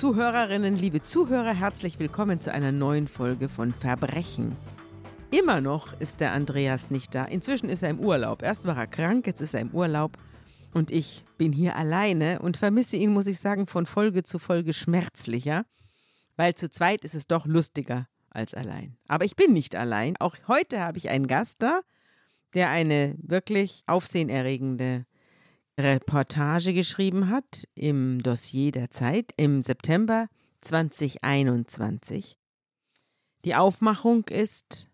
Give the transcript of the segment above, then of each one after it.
Zuhörerinnen, liebe Zuhörer, herzlich willkommen zu einer neuen Folge von Verbrechen. Immer noch ist der Andreas nicht da. Inzwischen ist er im Urlaub. Erst war er krank, jetzt ist er im Urlaub. Und ich bin hier alleine und vermisse ihn, muss ich sagen, von Folge zu Folge schmerzlicher, weil zu zweit ist es doch lustiger als allein. Aber ich bin nicht allein. Auch heute habe ich einen Gast da, der eine wirklich aufsehenerregende Reportage geschrieben hat im Dossier der Zeit im September 2021. Die Aufmachung ist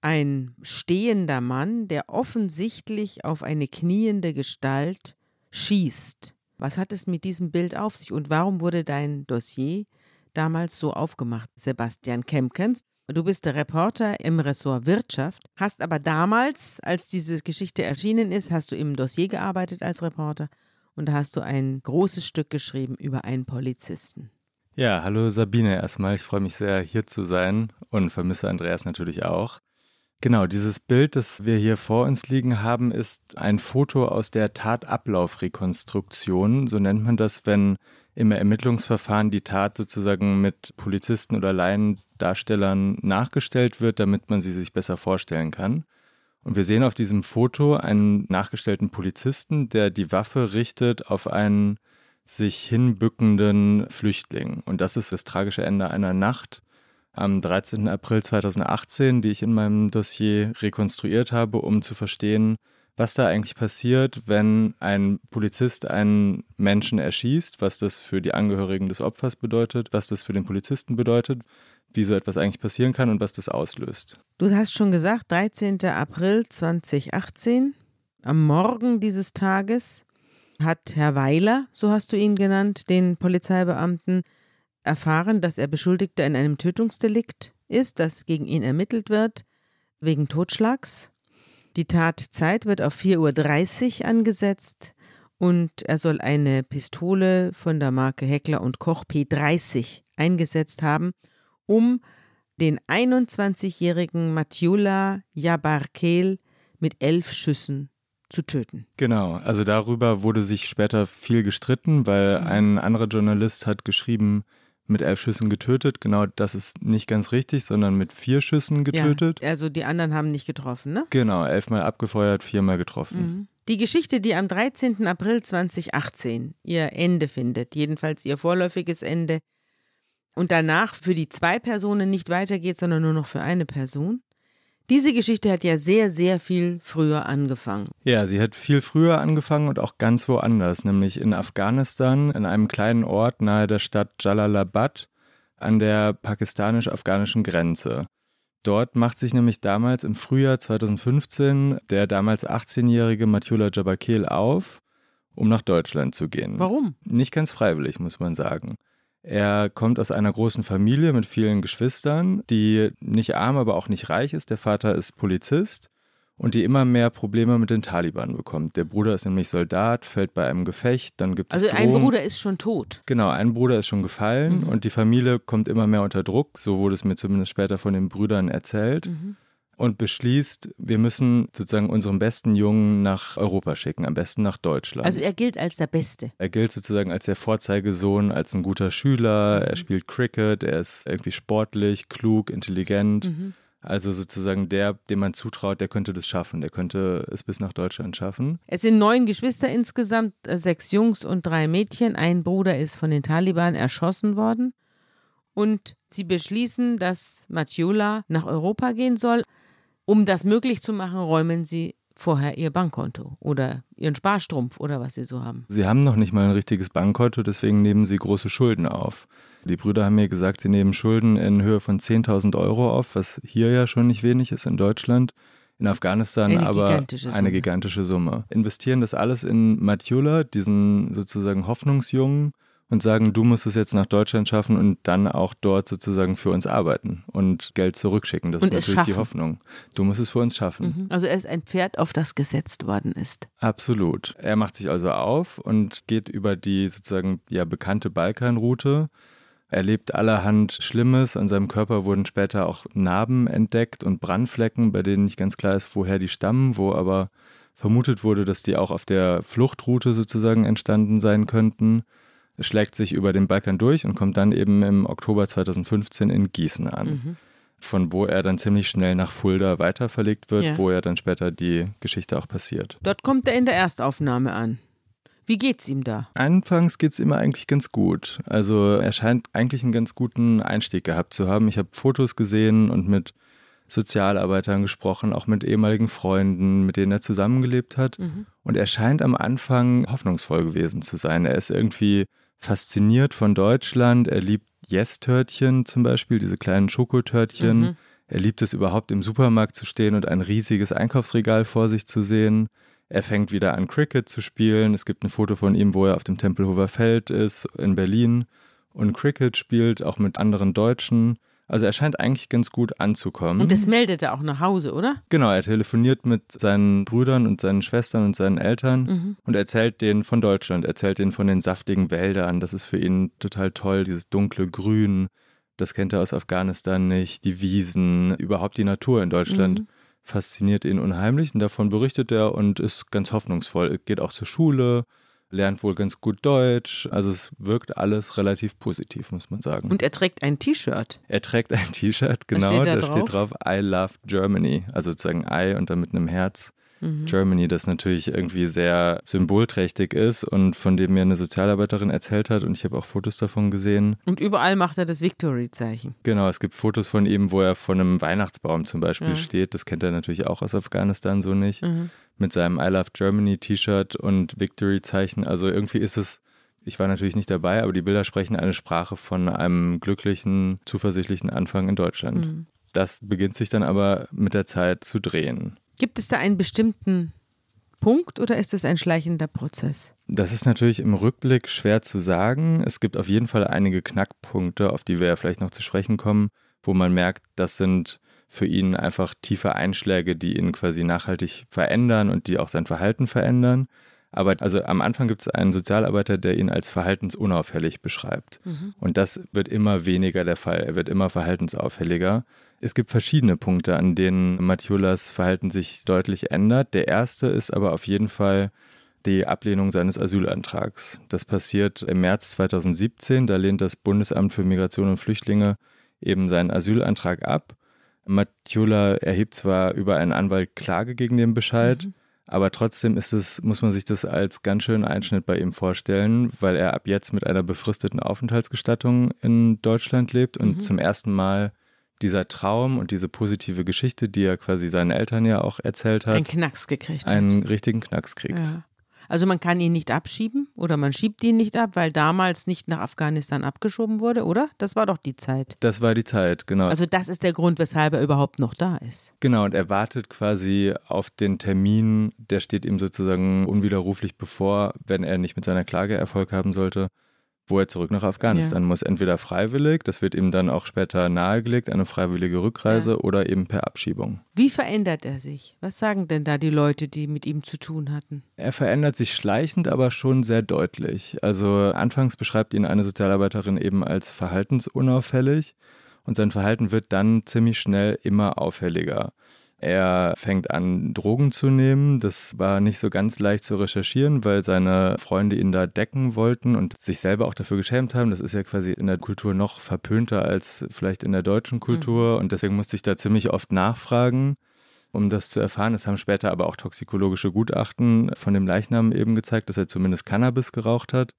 ein stehender Mann, der offensichtlich auf eine kniende Gestalt schießt. Was hat es mit diesem Bild auf sich und warum wurde dein Dossier damals so aufgemacht, Sebastian Kempkens? Du bist der Reporter im Ressort Wirtschaft, hast aber damals, als diese Geschichte erschienen ist, hast du im Dossier gearbeitet als Reporter und da hast du ein großes Stück geschrieben über einen Polizisten. Ja, hallo Sabine erstmal. Ich freue mich sehr, hier zu sein und vermisse Andreas natürlich auch. Genau, dieses Bild, das wir hier vor uns liegen haben, ist ein Foto aus der Tatablaufrekonstruktion. So nennt man das, wenn im Ermittlungsverfahren die Tat sozusagen mit Polizisten oder Laiendarstellern nachgestellt wird, damit man sie sich besser vorstellen kann. Und wir sehen auf diesem Foto einen nachgestellten Polizisten, der die Waffe richtet auf einen sich hinbückenden Flüchtling. Und das ist das tragische Ende einer Nacht am 13. April 2018, die ich in meinem Dossier rekonstruiert habe, um zu verstehen, was da eigentlich passiert, wenn ein Polizist einen Menschen erschießt, was das für die Angehörigen des Opfers bedeutet, was das für den Polizisten bedeutet, wie so etwas eigentlich passieren kann und was das auslöst. Du hast schon gesagt, 13. April 2018, am Morgen dieses Tages hat Herr Weiler, so hast du ihn genannt, den Polizeibeamten, erfahren, dass er Beschuldigter in einem Tötungsdelikt ist, das gegen ihn ermittelt wird, wegen Totschlags. Die Tatzeit wird auf 4.30 Uhr angesetzt und er soll eine Pistole von der Marke Heckler und Koch P30 eingesetzt haben, um den 21-jährigen Matjula Jabarkel mit elf Schüssen zu töten. Genau, also darüber wurde sich später viel gestritten, weil mhm. ein anderer Journalist hat geschrieben, mit elf Schüssen getötet. Genau, das ist nicht ganz richtig, sondern mit vier Schüssen getötet. Ja, also die anderen haben nicht getroffen, ne? Genau, elfmal abgefeuert, viermal getroffen. Mhm. Die Geschichte, die am 13. April 2018 ihr Ende findet, jedenfalls ihr vorläufiges Ende, und danach für die zwei Personen nicht weitergeht, sondern nur noch für eine Person, diese Geschichte hat ja sehr, sehr viel früher angefangen. Ja, sie hat viel früher angefangen und auch ganz woanders, nämlich in Afghanistan, in einem kleinen Ort nahe der Stadt Jalalabad an der pakistanisch-afghanischen Grenze. Dort macht sich nämlich damals im Frühjahr 2015 der damals 18-jährige Matula Jabakel auf, um nach Deutschland zu gehen. Warum? Nicht ganz freiwillig, muss man sagen. Er kommt aus einer großen Familie mit vielen Geschwistern, die nicht arm, aber auch nicht reich ist. Der Vater ist Polizist und die immer mehr Probleme mit den Taliban bekommt. Der Bruder ist nämlich Soldat, fällt bei einem Gefecht, dann gibt also es Also ein Bruder ist schon tot. Genau, ein Bruder ist schon gefallen mhm. und die Familie kommt immer mehr unter Druck. So wurde es mir zumindest später von den Brüdern erzählt. Mhm und beschließt, wir müssen sozusagen unseren besten Jungen nach Europa schicken, am besten nach Deutschland. Also er gilt als der Beste. Er gilt sozusagen als der Vorzeigesohn, als ein guter Schüler, mhm. er spielt Cricket, er ist irgendwie sportlich, klug, intelligent. Mhm. Also sozusagen der, dem man zutraut, der könnte das schaffen, der könnte es bis nach Deutschland schaffen. Es sind neun Geschwister insgesamt, äh, sechs Jungs und drei Mädchen. Ein Bruder ist von den Taliban erschossen worden. Und sie beschließen, dass Matjula nach Europa gehen soll. Um das möglich zu machen, räumen sie vorher ihr Bankkonto oder ihren Sparstrumpf oder was sie so haben. Sie haben noch nicht mal ein richtiges Bankkonto, deswegen nehmen sie große Schulden auf. Die Brüder haben mir gesagt, sie nehmen Schulden in Höhe von 10.000 Euro auf, was hier ja schon nicht wenig ist in Deutschland. In Afghanistan eine aber gigantische eine gigantische Summe. Investieren das alles in Matjula, diesen sozusagen Hoffnungsjungen, und sagen, du musst es jetzt nach Deutschland schaffen und dann auch dort sozusagen für uns arbeiten und Geld zurückschicken. Das und ist natürlich die Hoffnung. Du musst es für uns schaffen. Mhm. Also er ist ein Pferd, auf das gesetzt worden ist. Absolut. Er macht sich also auf und geht über die sozusagen ja bekannte Balkanroute. Er lebt allerhand Schlimmes. An seinem Körper wurden später auch Narben entdeckt und Brandflecken, bei denen nicht ganz klar ist, woher die stammen, wo aber vermutet wurde, dass die auch auf der Fluchtroute sozusagen entstanden sein könnten. Schlägt sich über den Balkan durch und kommt dann eben im Oktober 2015 in Gießen an. Mhm. Von wo er dann ziemlich schnell nach Fulda weiterverlegt wird, Ja. wo ja dann später die Geschichte auch passiert. Dort kommt er in der Erstaufnahme an. Wie geht's ihm da? Anfangs geht es immer eigentlich ganz gut. Also er scheint eigentlich einen ganz guten Einstieg gehabt zu haben. Ich habe Fotos gesehen und mit Sozialarbeitern gesprochen, auch mit ehemaligen Freunden, mit denen er zusammengelebt hat. Und er scheint am Anfang hoffnungsvoll gewesen zu sein. Er ist irgendwie fasziniert von Deutschland. Er liebt Yes-Törtchen zum Beispiel, diese kleinen Schokotörtchen. Mhm. Er liebt es überhaupt im Supermarkt zu stehen und ein riesiges Einkaufsregal vor sich zu sehen. Er fängt wieder an, Cricket zu spielen. Es gibt ein Foto von ihm, wo er auf dem Tempelhofer Feld ist, in Berlin und Cricket spielt, auch mit anderen Deutschen. Also er scheint eigentlich ganz gut anzukommen. Und das meldet er auch nach Hause, oder? Genau, er telefoniert mit seinen Brüdern und seinen Schwestern und seinen Eltern Mhm. und erzählt denen von Deutschland, erzählt denen von den saftigen Wäldern. Das ist für ihn total toll, dieses dunkle Grün. Das kennt er aus Afghanistan nicht. Die Wiesen, überhaupt die Natur in Deutschland Mhm. fasziniert ihn unheimlich und davon berichtet er und ist ganz hoffnungsvoll. Er geht auch zur Schule, lernt wohl ganz gut Deutsch. Also es wirkt alles relativ positiv, muss man sagen. Und er trägt ein T-Shirt. Er trägt ein T-Shirt, genau, steht da da steht drauf I love Germany, also sozusagen I und dann mit einem Herz. Mhm. Germany, das natürlich irgendwie sehr symbolträchtig ist und von dem mir eine Sozialarbeiterin erzählt hat und ich habe auch Fotos davon gesehen. Und überall macht er das Victory-Zeichen. Genau, es gibt Fotos von ihm, wo er vor einem Weihnachtsbaum zum Beispiel Ja. steht. Das kennt er natürlich auch aus Afghanistan so nicht. Mhm. Mit seinem I Love Germany T-Shirt und Victory-Zeichen. Also irgendwie ist es, ich war natürlich nicht dabei, aber die Bilder sprechen eine Sprache von einem glücklichen, zuversichtlichen Anfang in Deutschland. Mhm. Das beginnt sich dann aber mit der Zeit zu drehen. Gibt es da einen bestimmten Punkt oder ist es ein schleichender Prozess? Das ist natürlich im Rückblick schwer zu sagen. Es gibt auf jeden Fall einige Knackpunkte, auf die wir ja vielleicht noch zu sprechen kommen, wo man merkt, das sind für ihn einfach tiefe Einschläge, die ihn quasi nachhaltig verändern und die auch sein Verhalten verändern. Aber also am Anfang gibt es einen Sozialarbeiter, der ihn als verhaltensunauffällig beschreibt. Und das wird immer weniger der Fall. Er wird immer verhaltensauffälliger. Es gibt verschiedene Punkte, an denen Matthiulas Verhalten sich deutlich ändert. Der erste ist aber auf jeden Fall die Ablehnung seines Asylantrags. Das passiert im März 2017. Da lehnt das Bundesamt für Migration und Flüchtlinge eben seinen Asylantrag ab. Mathiula erhebt zwar über einen Anwalt Klage gegen den Bescheid, aber trotzdem ist es, muss man sich das als ganz schönen Einschnitt bei ihm vorstellen, weil er ab jetzt mit einer befristeten Aufenthaltsgestattung in Deutschland lebt und zum ersten Mal dieser Traum und diese positive Geschichte, die er quasi seinen Eltern ja auch erzählt hat, Ein Knacks gekriegt einen hat. richtigen Knacks kriegt. Ja. Also man kann ihn nicht abschieben oder man schiebt ihn nicht ab, weil damals nicht nach Afghanistan abgeschoben wurde, oder? Das war doch die Zeit. Das war die Zeit, genau. Also das ist der Grund, weshalb er überhaupt noch da ist. Genau, und er wartet quasi auf den Termin, der steht ihm sozusagen unwiderruflich bevor, wenn er nicht mit seiner Klage Erfolg haben sollte, wo er zurück nach Afghanistan muss. Entweder freiwillig, das wird ihm dann auch später nahegelegt, eine freiwillige Rückreise, Ja. oder eben per Abschiebung. Wie verändert er sich? Was sagen denn da die Leute, die mit ihm zu tun hatten? Er verändert sich schleichend, aber schon sehr deutlich. Also anfangs beschreibt ihn eine Sozialarbeiterin eben als verhaltensunauffällig und sein Verhalten wird dann ziemlich schnell immer auffälliger. Er fängt an, Drogen zu nehmen. Das war nicht so ganz leicht zu recherchieren, weil seine Freunde ihn da decken wollten und sich selber auch dafür geschämt haben. Das ist ja quasi in der Kultur noch verpönter als vielleicht in der deutschen Kultur. Und deswegen musste ich da ziemlich oft nachfragen, um das zu erfahren. Es haben später aber auch toxikologische Gutachten von dem Leichnam eben gezeigt, dass er zumindest Cannabis geraucht hat.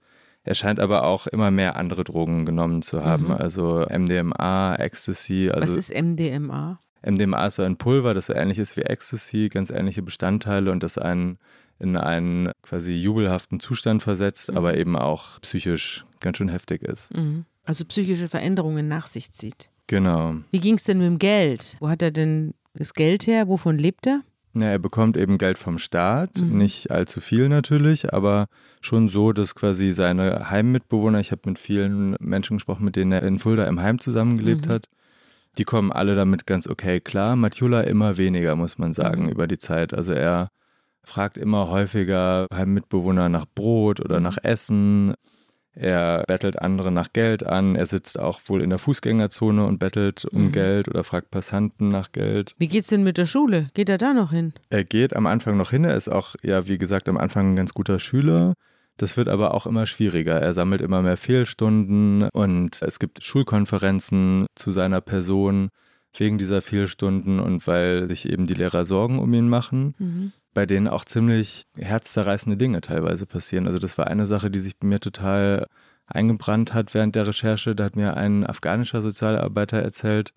Er scheint aber auch immer mehr andere Drogen genommen zu haben, Mhm. also MDMA, Ecstasy. Also Was ist MDMA? MDMA ist so ein Pulver, das so ähnlich ist wie Ecstasy, ganz ähnliche Bestandteile und das einen in einen quasi jubelhaften Zustand versetzt, Mhm. aber eben auch psychisch ganz schön heftig ist. Mhm. Also psychische Veränderungen nach sich zieht. Genau. Wie ging es denn mit dem Geld? Wo hat er denn das Geld her? Wovon lebt er? Ja, er bekommt eben Geld vom Staat, Mhm. nicht allzu viel natürlich, aber schon so, dass quasi seine Heimmitbewohner, ich habe mit vielen Menschen gesprochen, mit denen er in Fulda im Heim zusammengelebt Mhm. hat, die kommen alle damit ganz okay klar. Matjula immer weniger, muss man sagen, Mhm. über die Zeit. Also er fragt immer häufiger Heimmitbewohner nach Brot oder Mhm. nach Essen. Er bettelt andere nach Geld an. Er sitzt auch wohl in der Fußgängerzone und bettelt um Mhm. Geld oder fragt Passanten nach Geld. Wie geht's denn mit der Schule? Geht er da noch hin? Er geht am Anfang noch hin. Er ist auch, ja, wie gesagt, am Anfang ein ganz guter Schüler. Das wird aber auch immer schwieriger. Er sammelt immer mehr Fehlstunden und es gibt Schulkonferenzen zu seiner Person wegen dieser Fehlstunden und weil sich eben die Lehrer Sorgen um ihn machen, mhm. bei denen auch ziemlich herzzerreißende Dinge teilweise passieren. Also das war eine Sache, die sich bei mir total eingebrannt hat während der Recherche. Da hat mir ein afghanischer Sozialarbeiter erzählt,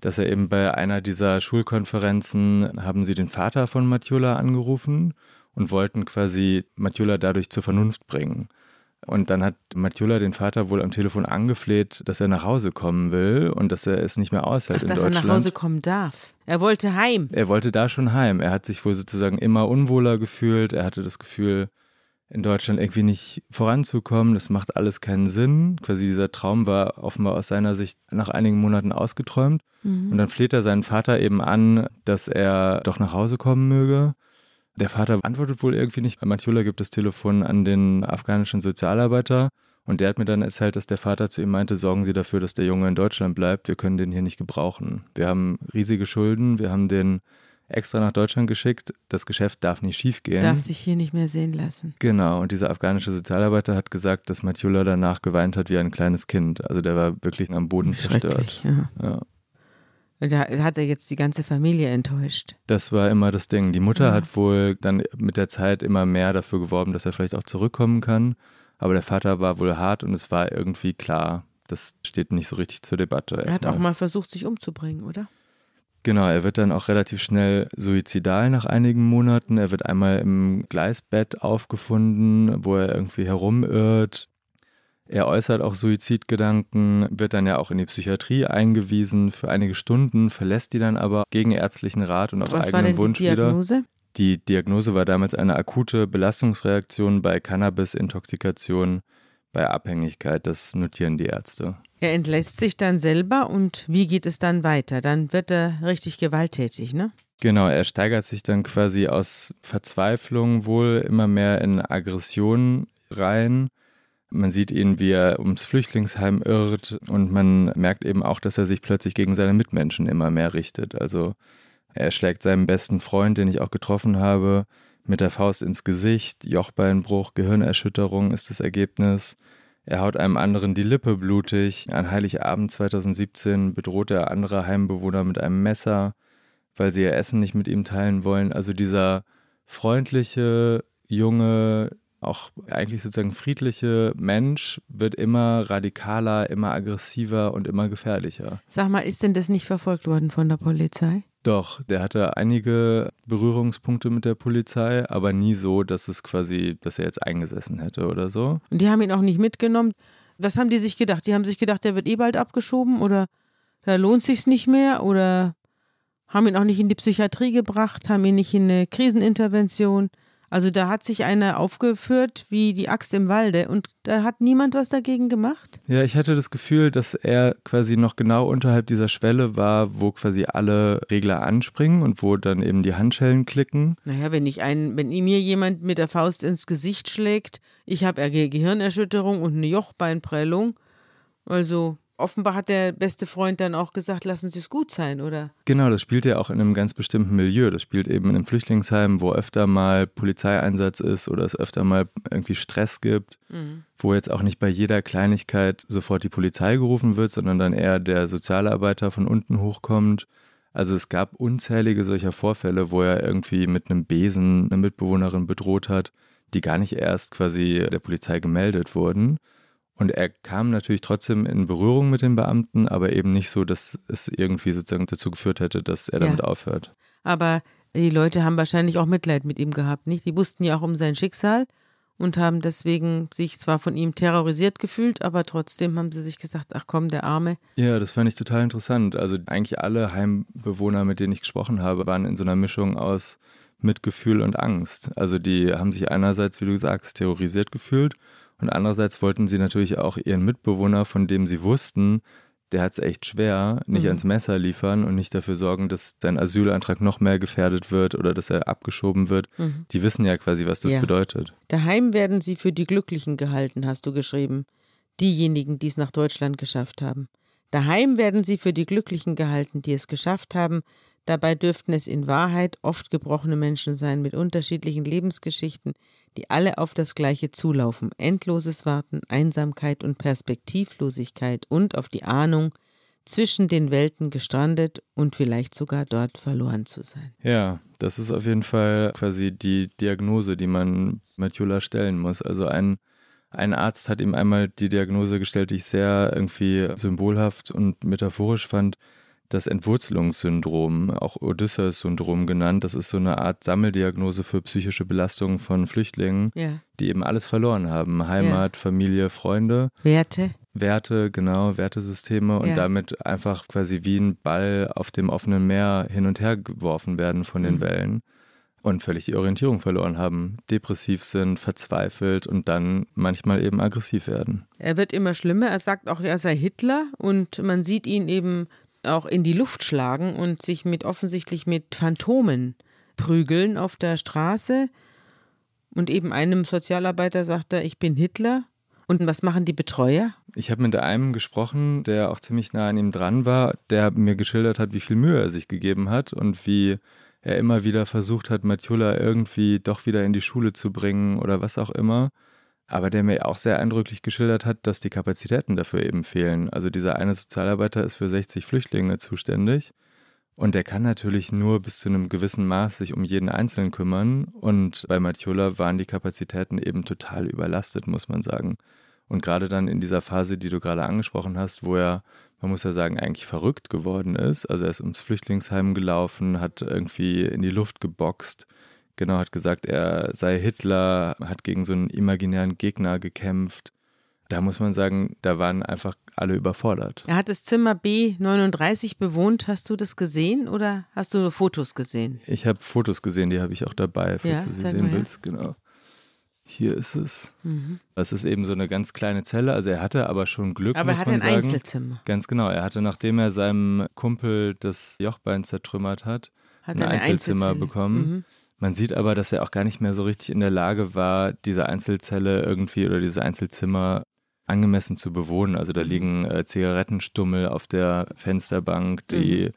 dass er eben bei einer dieser Schulkonferenzen haben sie den Vater von Matiola angerufen und wollten quasi Matiola dadurch zur Vernunft bringen. Und dann hat Matiola den Vater wohl am Telefon angefleht, dass er nach Hause kommen will und dass er es nicht mehr aushält Ach, in dass Deutschland. Dass er nach Hause kommen darf. Er wollte heim. Er wollte da schon heim. Er hat sich wohl sozusagen immer unwohler gefühlt. Er hatte das Gefühl, in Deutschland irgendwie nicht voranzukommen. Das macht alles keinen Sinn. Quasi dieser Traum war offenbar aus seiner Sicht nach einigen Monaten ausgeträumt. Mhm. Und dann fleht er seinen Vater eben an, dass er doch nach Hause kommen möge. Der Vater antwortet wohl irgendwie nicht. Matula gibt das Telefon an den afghanischen Sozialarbeiter und der hat mir dann erzählt, dass der Vater zu ihm meinte, sorgen Sie dafür, dass der Junge in Deutschland bleibt. Wir können den hier nicht gebrauchen. Wir haben riesige Schulden. Wir haben den extra nach Deutschland geschickt. Das Geschäft darf nicht schiefgehen. Darf sich hier nicht mehr sehen lassen. Genau. Und dieser afghanische Sozialarbeiter hat gesagt, dass Matula danach geweint hat wie ein kleines Kind. Also der war wirklich am Boden zerstört. Ja. ja. Da hat er jetzt die ganze Familie enttäuscht. Das war immer das Ding. Die Mutter ja. hat wohl dann mit der Zeit immer mehr dafür geworben, dass er vielleicht auch zurückkommen kann. Aber der Vater war wohl hart und es war irgendwie klar, das steht nicht so richtig zur Debatte. Er hat mal. auch mal versucht, sich umzubringen, oder? Genau, er wird dann auch relativ schnell suizidal nach einigen Monaten. Er wird einmal im Gleisbett aufgefunden, wo er irgendwie herumirrt. Er äußert auch Suizidgedanken, wird dann ja auch in die Psychiatrie eingewiesen für einige Stunden, verlässt die dann aber gegen ärztlichen Rat und auf Was eigenen war denn Wunsch die Diagnose? wieder. Die Diagnose war damals eine akute Belastungsreaktion bei Cannabis-Intoxikation, bei Abhängigkeit. Das notieren die Ärzte. Er entlässt sich dann selber und wie geht es dann weiter? Dann wird er richtig gewalttätig, ne? Genau, er steigert sich dann quasi aus Verzweiflung wohl immer mehr in Aggression rein man sieht ihn, wie er ums Flüchtlingsheim irrt und man merkt eben auch, dass er sich plötzlich gegen seine Mitmenschen immer mehr richtet. Also er schlägt seinem besten Freund, den ich auch getroffen habe, mit der Faust ins Gesicht, Jochbeinbruch, Gehirnerschütterung ist das Ergebnis. Er haut einem anderen die Lippe blutig. An Heiligabend 2017 bedroht er andere Heimbewohner mit einem Messer, weil sie ihr Essen nicht mit ihm teilen wollen. Also dieser freundliche, junge, auch eigentlich sozusagen friedliche Mensch wird immer radikaler, immer aggressiver und immer gefährlicher. Sag mal, ist denn das nicht verfolgt worden von der Polizei? Doch, der hatte einige Berührungspunkte mit der Polizei, aber nie so, dass es quasi, dass er jetzt eingesessen hätte oder so. Und die haben ihn auch nicht mitgenommen. Was haben die sich gedacht? Die haben sich gedacht, der wird eh bald abgeschoben oder da lohnt sich's nicht mehr oder haben ihn auch nicht in die Psychiatrie gebracht, haben ihn nicht in eine Krisenintervention. Also da hat sich einer aufgeführt wie die Axt im Walde und da hat niemand was dagegen gemacht? Ja, ich hatte das Gefühl, dass er quasi noch genau unterhalb dieser Schwelle war, wo quasi alle Regler anspringen und wo dann eben die Handschellen klicken. Naja, wenn ich einen, wenn mir jemand mit der Faust ins Gesicht schlägt, ich habe Gehirnerschütterung und eine Jochbeinprellung, also offenbar hat der beste Freund dann auch gesagt, lassen Sie es gut sein, oder? Genau, das spielt ja auch in einem ganz bestimmten Milieu. Das spielt eben in einem Flüchtlingsheim, wo öfter mal Polizeieinsatz ist oder es öfter mal irgendwie Stress gibt, mhm. wo jetzt auch nicht bei jeder Kleinigkeit sofort die Polizei gerufen wird, sondern dann eher der Sozialarbeiter von unten hochkommt. Also es gab unzählige solcher Vorfälle, wo er irgendwie mit einem Besen eine Mitbewohnerin bedroht hat, die gar nicht erst quasi der Polizei gemeldet wurden. Und er kam natürlich trotzdem in Berührung mit den Beamten, aber eben nicht so, dass es irgendwie sozusagen dazu geführt hätte, dass er damit ja. aufhört. Aber die Leute haben wahrscheinlich auch Mitleid mit ihm gehabt, nicht? Die wussten ja auch um sein Schicksal und haben deswegen sich zwar von ihm terrorisiert gefühlt, aber trotzdem haben sie sich gesagt, ach komm, der Arme. Ja, das fand ich total interessant. Also eigentlich alle Heimbewohner, mit denen ich gesprochen habe, waren in so einer Mischung aus Mitgefühl und Angst. Also die haben sich einerseits, wie du sagst, terrorisiert gefühlt und andererseits wollten sie natürlich auch ihren Mitbewohner, von dem sie wussten, der hat es echt schwer, nicht mhm. ans Messer liefern und nicht dafür sorgen, dass sein Asylantrag noch mehr gefährdet wird oder dass er abgeschoben wird. Mhm. Die wissen ja quasi, was das ja. bedeutet. Daheim werden sie für die Glücklichen gehalten, hast du geschrieben. Diejenigen, die es nach Deutschland geschafft haben. Daheim werden sie für die Glücklichen gehalten, die es geschafft haben. Dabei dürften es in Wahrheit oft gebrochene Menschen sein mit unterschiedlichen Lebensgeschichten, die alle auf das Gleiche zulaufen. Endloses Warten, Einsamkeit und Perspektivlosigkeit und auf die Ahnung, zwischen den Welten gestrandet und vielleicht sogar dort verloren zu sein. Ja, das ist auf jeden Fall quasi die Diagnose, die man Matula stellen muss. Also ein, ein Arzt hat ihm einmal die Diagnose gestellt, die ich sehr irgendwie symbolhaft und metaphorisch fand das Entwurzelungssyndrom, auch Odysseus-Syndrom genannt. Das ist so eine Art Sammeldiagnose für psychische Belastungen von Flüchtlingen, ja. die eben alles verloren haben. Heimat, ja. Familie, Freunde. Werte. Werte, genau, Wertesysteme und ja. damit einfach quasi wie ein Ball auf dem offenen Meer hin und her geworfen werden von den mhm. Wellen und völlig die Orientierung verloren haben, depressiv sind, verzweifelt und dann manchmal eben aggressiv werden. Er wird immer schlimmer. Er sagt auch, er sei Hitler und man sieht ihn eben auch in die Luft schlagen und sich mit offensichtlich mit Phantomen prügeln auf der Straße. Und eben einem Sozialarbeiter sagt er, ich bin Hitler. Und was machen die Betreuer? Ich habe mit einem gesprochen, der auch ziemlich nah an ihm dran war, der mir geschildert hat, wie viel Mühe er sich gegeben hat und wie er immer wieder versucht hat, Matjula irgendwie doch wieder in die Schule zu bringen oder was auch immer aber der mir auch sehr eindrücklich geschildert hat, dass die Kapazitäten dafür eben fehlen. Also dieser eine Sozialarbeiter ist für 60 Flüchtlinge zuständig und der kann natürlich nur bis zu einem gewissen Maß sich um jeden Einzelnen kümmern und bei Matiola waren die Kapazitäten eben total überlastet, muss man sagen. Und gerade dann in dieser Phase, die du gerade angesprochen hast, wo er, man muss ja sagen, eigentlich verrückt geworden ist. Also er ist ums Flüchtlingsheim gelaufen, hat irgendwie in die Luft geboxt, Genau, hat gesagt, er sei Hitler, hat gegen so einen imaginären Gegner gekämpft. Da muss man sagen, da waren einfach alle überfordert. Er hat das Zimmer B39 bewohnt. Hast du das gesehen oder hast du Fotos gesehen? Ich habe Fotos gesehen, die habe ich auch dabei, falls ja, du sie sehen willst. Genau. Hier ist es. Mhm. Das ist eben so eine ganz kleine Zelle. Also er hatte aber schon Glück, aber muss er hatte man ein sagen. Einzelzimmer. Ganz genau. Er hatte, nachdem er seinem Kumpel das Jochbein zertrümmert hat, hat ein Einzelzimmer bekommen. Mhm. Man sieht aber, dass er auch gar nicht mehr so richtig in der Lage war, diese Einzelzelle irgendwie oder dieses Einzelzimmer angemessen zu bewohnen. Also da mhm. liegen äh, Zigarettenstummel auf der Fensterbank, die mhm.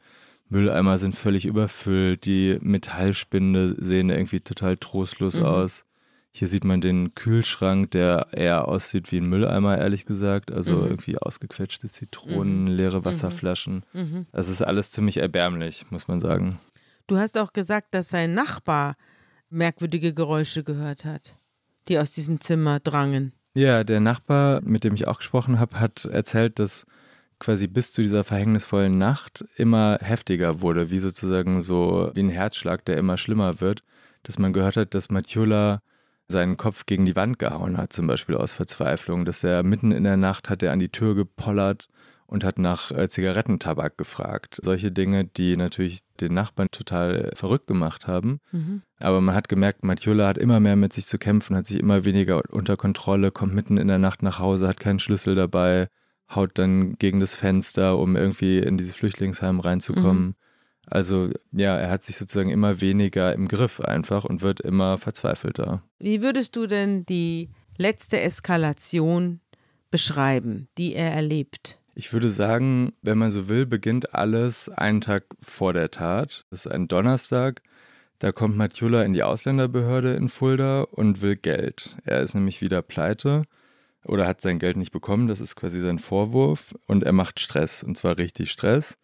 Mülleimer sind völlig überfüllt, die Metallspinde sehen irgendwie total trostlos mhm. aus. Hier sieht man den Kühlschrank, der eher aussieht wie ein Mülleimer, ehrlich gesagt. Also mhm. irgendwie ausgequetschte Zitronen, mhm. leere mhm. Wasserflaschen. Mhm. Das ist alles ziemlich erbärmlich, muss man sagen. Du hast auch gesagt, dass sein Nachbar merkwürdige Geräusche gehört hat, die aus diesem Zimmer drangen. Ja, der Nachbar, mit dem ich auch gesprochen habe, hat erzählt, dass quasi bis zu dieser verhängnisvollen Nacht immer heftiger wurde, wie sozusagen so wie ein Herzschlag, der immer schlimmer wird, dass man gehört hat, dass Matjula seinen Kopf gegen die Wand gehauen hat, zum Beispiel aus Verzweiflung, dass er mitten in der Nacht hat er an die Tür gepollert und hat nach äh, Zigarettentabak gefragt. Solche Dinge, die natürlich den Nachbarn total verrückt gemacht haben. Mhm. Aber man hat gemerkt, Matjula hat immer mehr mit sich zu kämpfen, hat sich immer weniger unter Kontrolle, kommt mitten in der Nacht nach Hause, hat keinen Schlüssel dabei, haut dann gegen das Fenster, um irgendwie in dieses Flüchtlingsheim reinzukommen. Mhm. Also ja, er hat sich sozusagen immer weniger im Griff einfach und wird immer verzweifelter. Wie würdest du denn die letzte Eskalation beschreiben, die er erlebt? Ich würde sagen, wenn man so will, beginnt alles einen Tag vor der Tat. Das ist ein Donnerstag. Da kommt Matjula in die Ausländerbehörde in Fulda und will Geld. Er ist nämlich wieder pleite oder hat sein Geld nicht bekommen. Das ist quasi sein Vorwurf. Und er macht Stress, und zwar richtig Stress.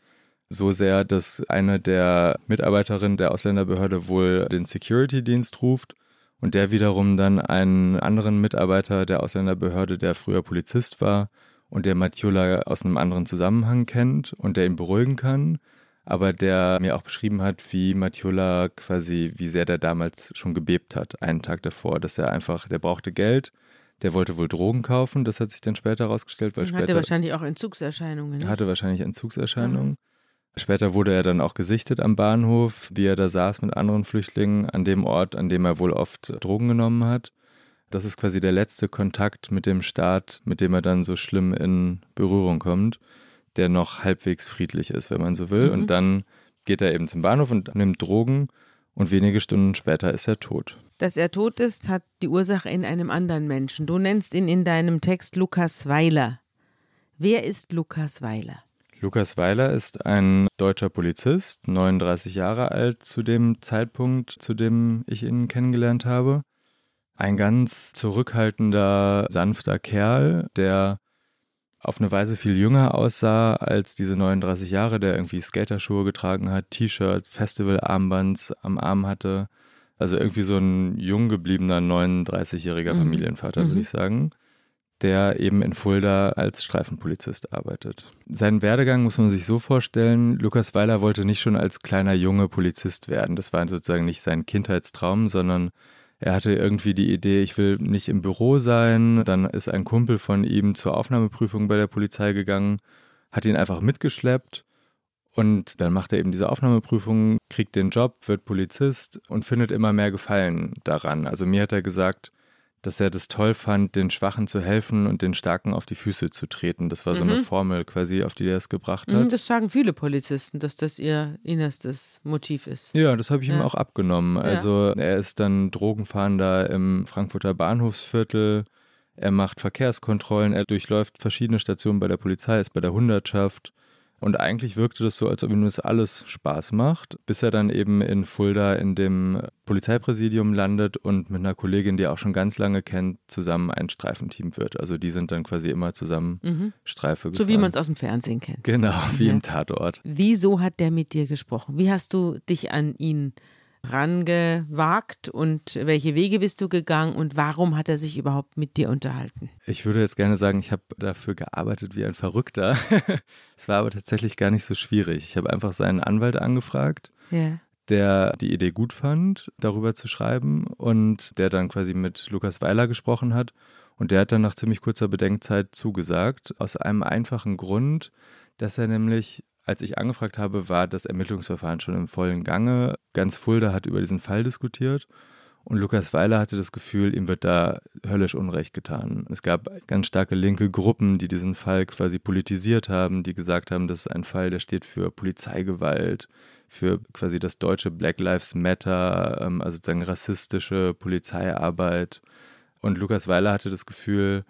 So sehr, dass eine der Mitarbeiterinnen der Ausländerbehörde wohl den Security-Dienst ruft und der wiederum dann einen anderen Mitarbeiter der Ausländerbehörde, der früher Polizist war, und der Matiola aus einem anderen Zusammenhang kennt und der ihn beruhigen kann, aber der mir auch beschrieben hat, wie Matiola quasi, wie sehr der damals schon gebebt hat, einen Tag davor, dass er einfach, der brauchte Geld, der wollte wohl Drogen kaufen, das hat sich dann später herausgestellt, weil hatte später... Hatte wahrscheinlich auch Entzugserscheinungen. Ne? Hatte wahrscheinlich Entzugserscheinungen. Mhm. Später wurde er dann auch gesichtet am Bahnhof, wie er da saß mit anderen Flüchtlingen an dem Ort, an dem er wohl oft Drogen genommen hat. Das ist quasi der letzte Kontakt mit dem Staat, mit dem er dann so schlimm in Berührung kommt, der noch halbwegs friedlich ist, wenn man so will. Mhm. Und dann geht er eben zum Bahnhof und nimmt Drogen und wenige Stunden später ist er tot. Dass er tot ist, hat die Ursache in einem anderen Menschen. Du nennst ihn in deinem Text Lukas Weiler. Wer ist Lukas Weiler? Lukas Weiler ist ein deutscher Polizist, 39 Jahre alt zu dem Zeitpunkt, zu dem ich ihn kennengelernt habe. Ein ganz zurückhaltender, sanfter Kerl, der auf eine Weise viel jünger aussah als diese 39 Jahre, der irgendwie Skaterschuhe getragen hat, T-Shirt, Festivalarmbands am Arm hatte. Also irgendwie so ein jung gebliebener 39-jähriger mhm. Familienvater, mhm. würde ich sagen, der eben in Fulda als Streifenpolizist arbeitet. Seinen Werdegang muss man sich so vorstellen, Lukas Weiler wollte nicht schon als kleiner Junge Polizist werden. Das war sozusagen nicht sein Kindheitstraum, sondern er hatte irgendwie die Idee, ich will nicht im Büro sein. Dann ist ein Kumpel von ihm zur Aufnahmeprüfung bei der Polizei gegangen, hat ihn einfach mitgeschleppt und dann macht er eben diese Aufnahmeprüfung, kriegt den Job, wird Polizist und findet immer mehr Gefallen daran. Also mir hat er gesagt, dass er das toll fand, den Schwachen zu helfen und den Starken auf die Füße zu treten. Das war mhm. so eine mhm. Formel quasi, auf die er es gebracht hat. Das sagen viele Polizisten, dass das ihr innerstes Motiv ist. Ja, das habe ich ja. ihm auch abgenommen. Also er ist dann Drogenfahnder im Frankfurter Bahnhofsviertel. Er macht Verkehrskontrollen, er durchläuft verschiedene Stationen bei der Polizei, ist bei der Hundertschaft. Und eigentlich wirkte das so, als ob ihm das alles Spaß macht, bis er dann eben in Fulda in dem Polizeipräsidium landet und mit einer Kollegin, die er auch schon ganz lange kennt, zusammen ein Streifenteam wird. Also die sind dann quasi immer zusammen mhm. Streife gefahren. So wie man es aus dem Fernsehen kennt. Genau, wie ja. im Tatort. Wieso hat der mit dir gesprochen? Wie hast du dich an ihn rangewagt und welche Wege bist du gegangen und warum hat er sich überhaupt mit dir unterhalten? Ich würde jetzt gerne sagen, ich habe dafür gearbeitet wie ein Verrückter. es war aber tatsächlich gar nicht so schwierig. Ich habe einfach seinen Anwalt angefragt. Ja. Der die Idee gut fand, darüber zu schreiben und der dann quasi mit Lukas Weiler gesprochen hat. Und der hat dann nach ziemlich kurzer Bedenkzeit zugesagt, aus einem einfachen Grund, dass er nämlich als ich angefragt habe, war das Ermittlungsverfahren schon im vollen Gange. Ganz Fulda hat über diesen Fall diskutiert und Lukas Weiler hatte das Gefühl, ihm wird da höllisch Unrecht getan. Es gab ganz starke linke Gruppen, die diesen Fall quasi politisiert haben, die gesagt haben, das ist ein Fall, der steht für Polizeigewalt, für quasi das deutsche Black Lives Matter, ähm, also sozusagen rassistische Polizeiarbeit. Und Lukas Weiler hatte das Gefühl,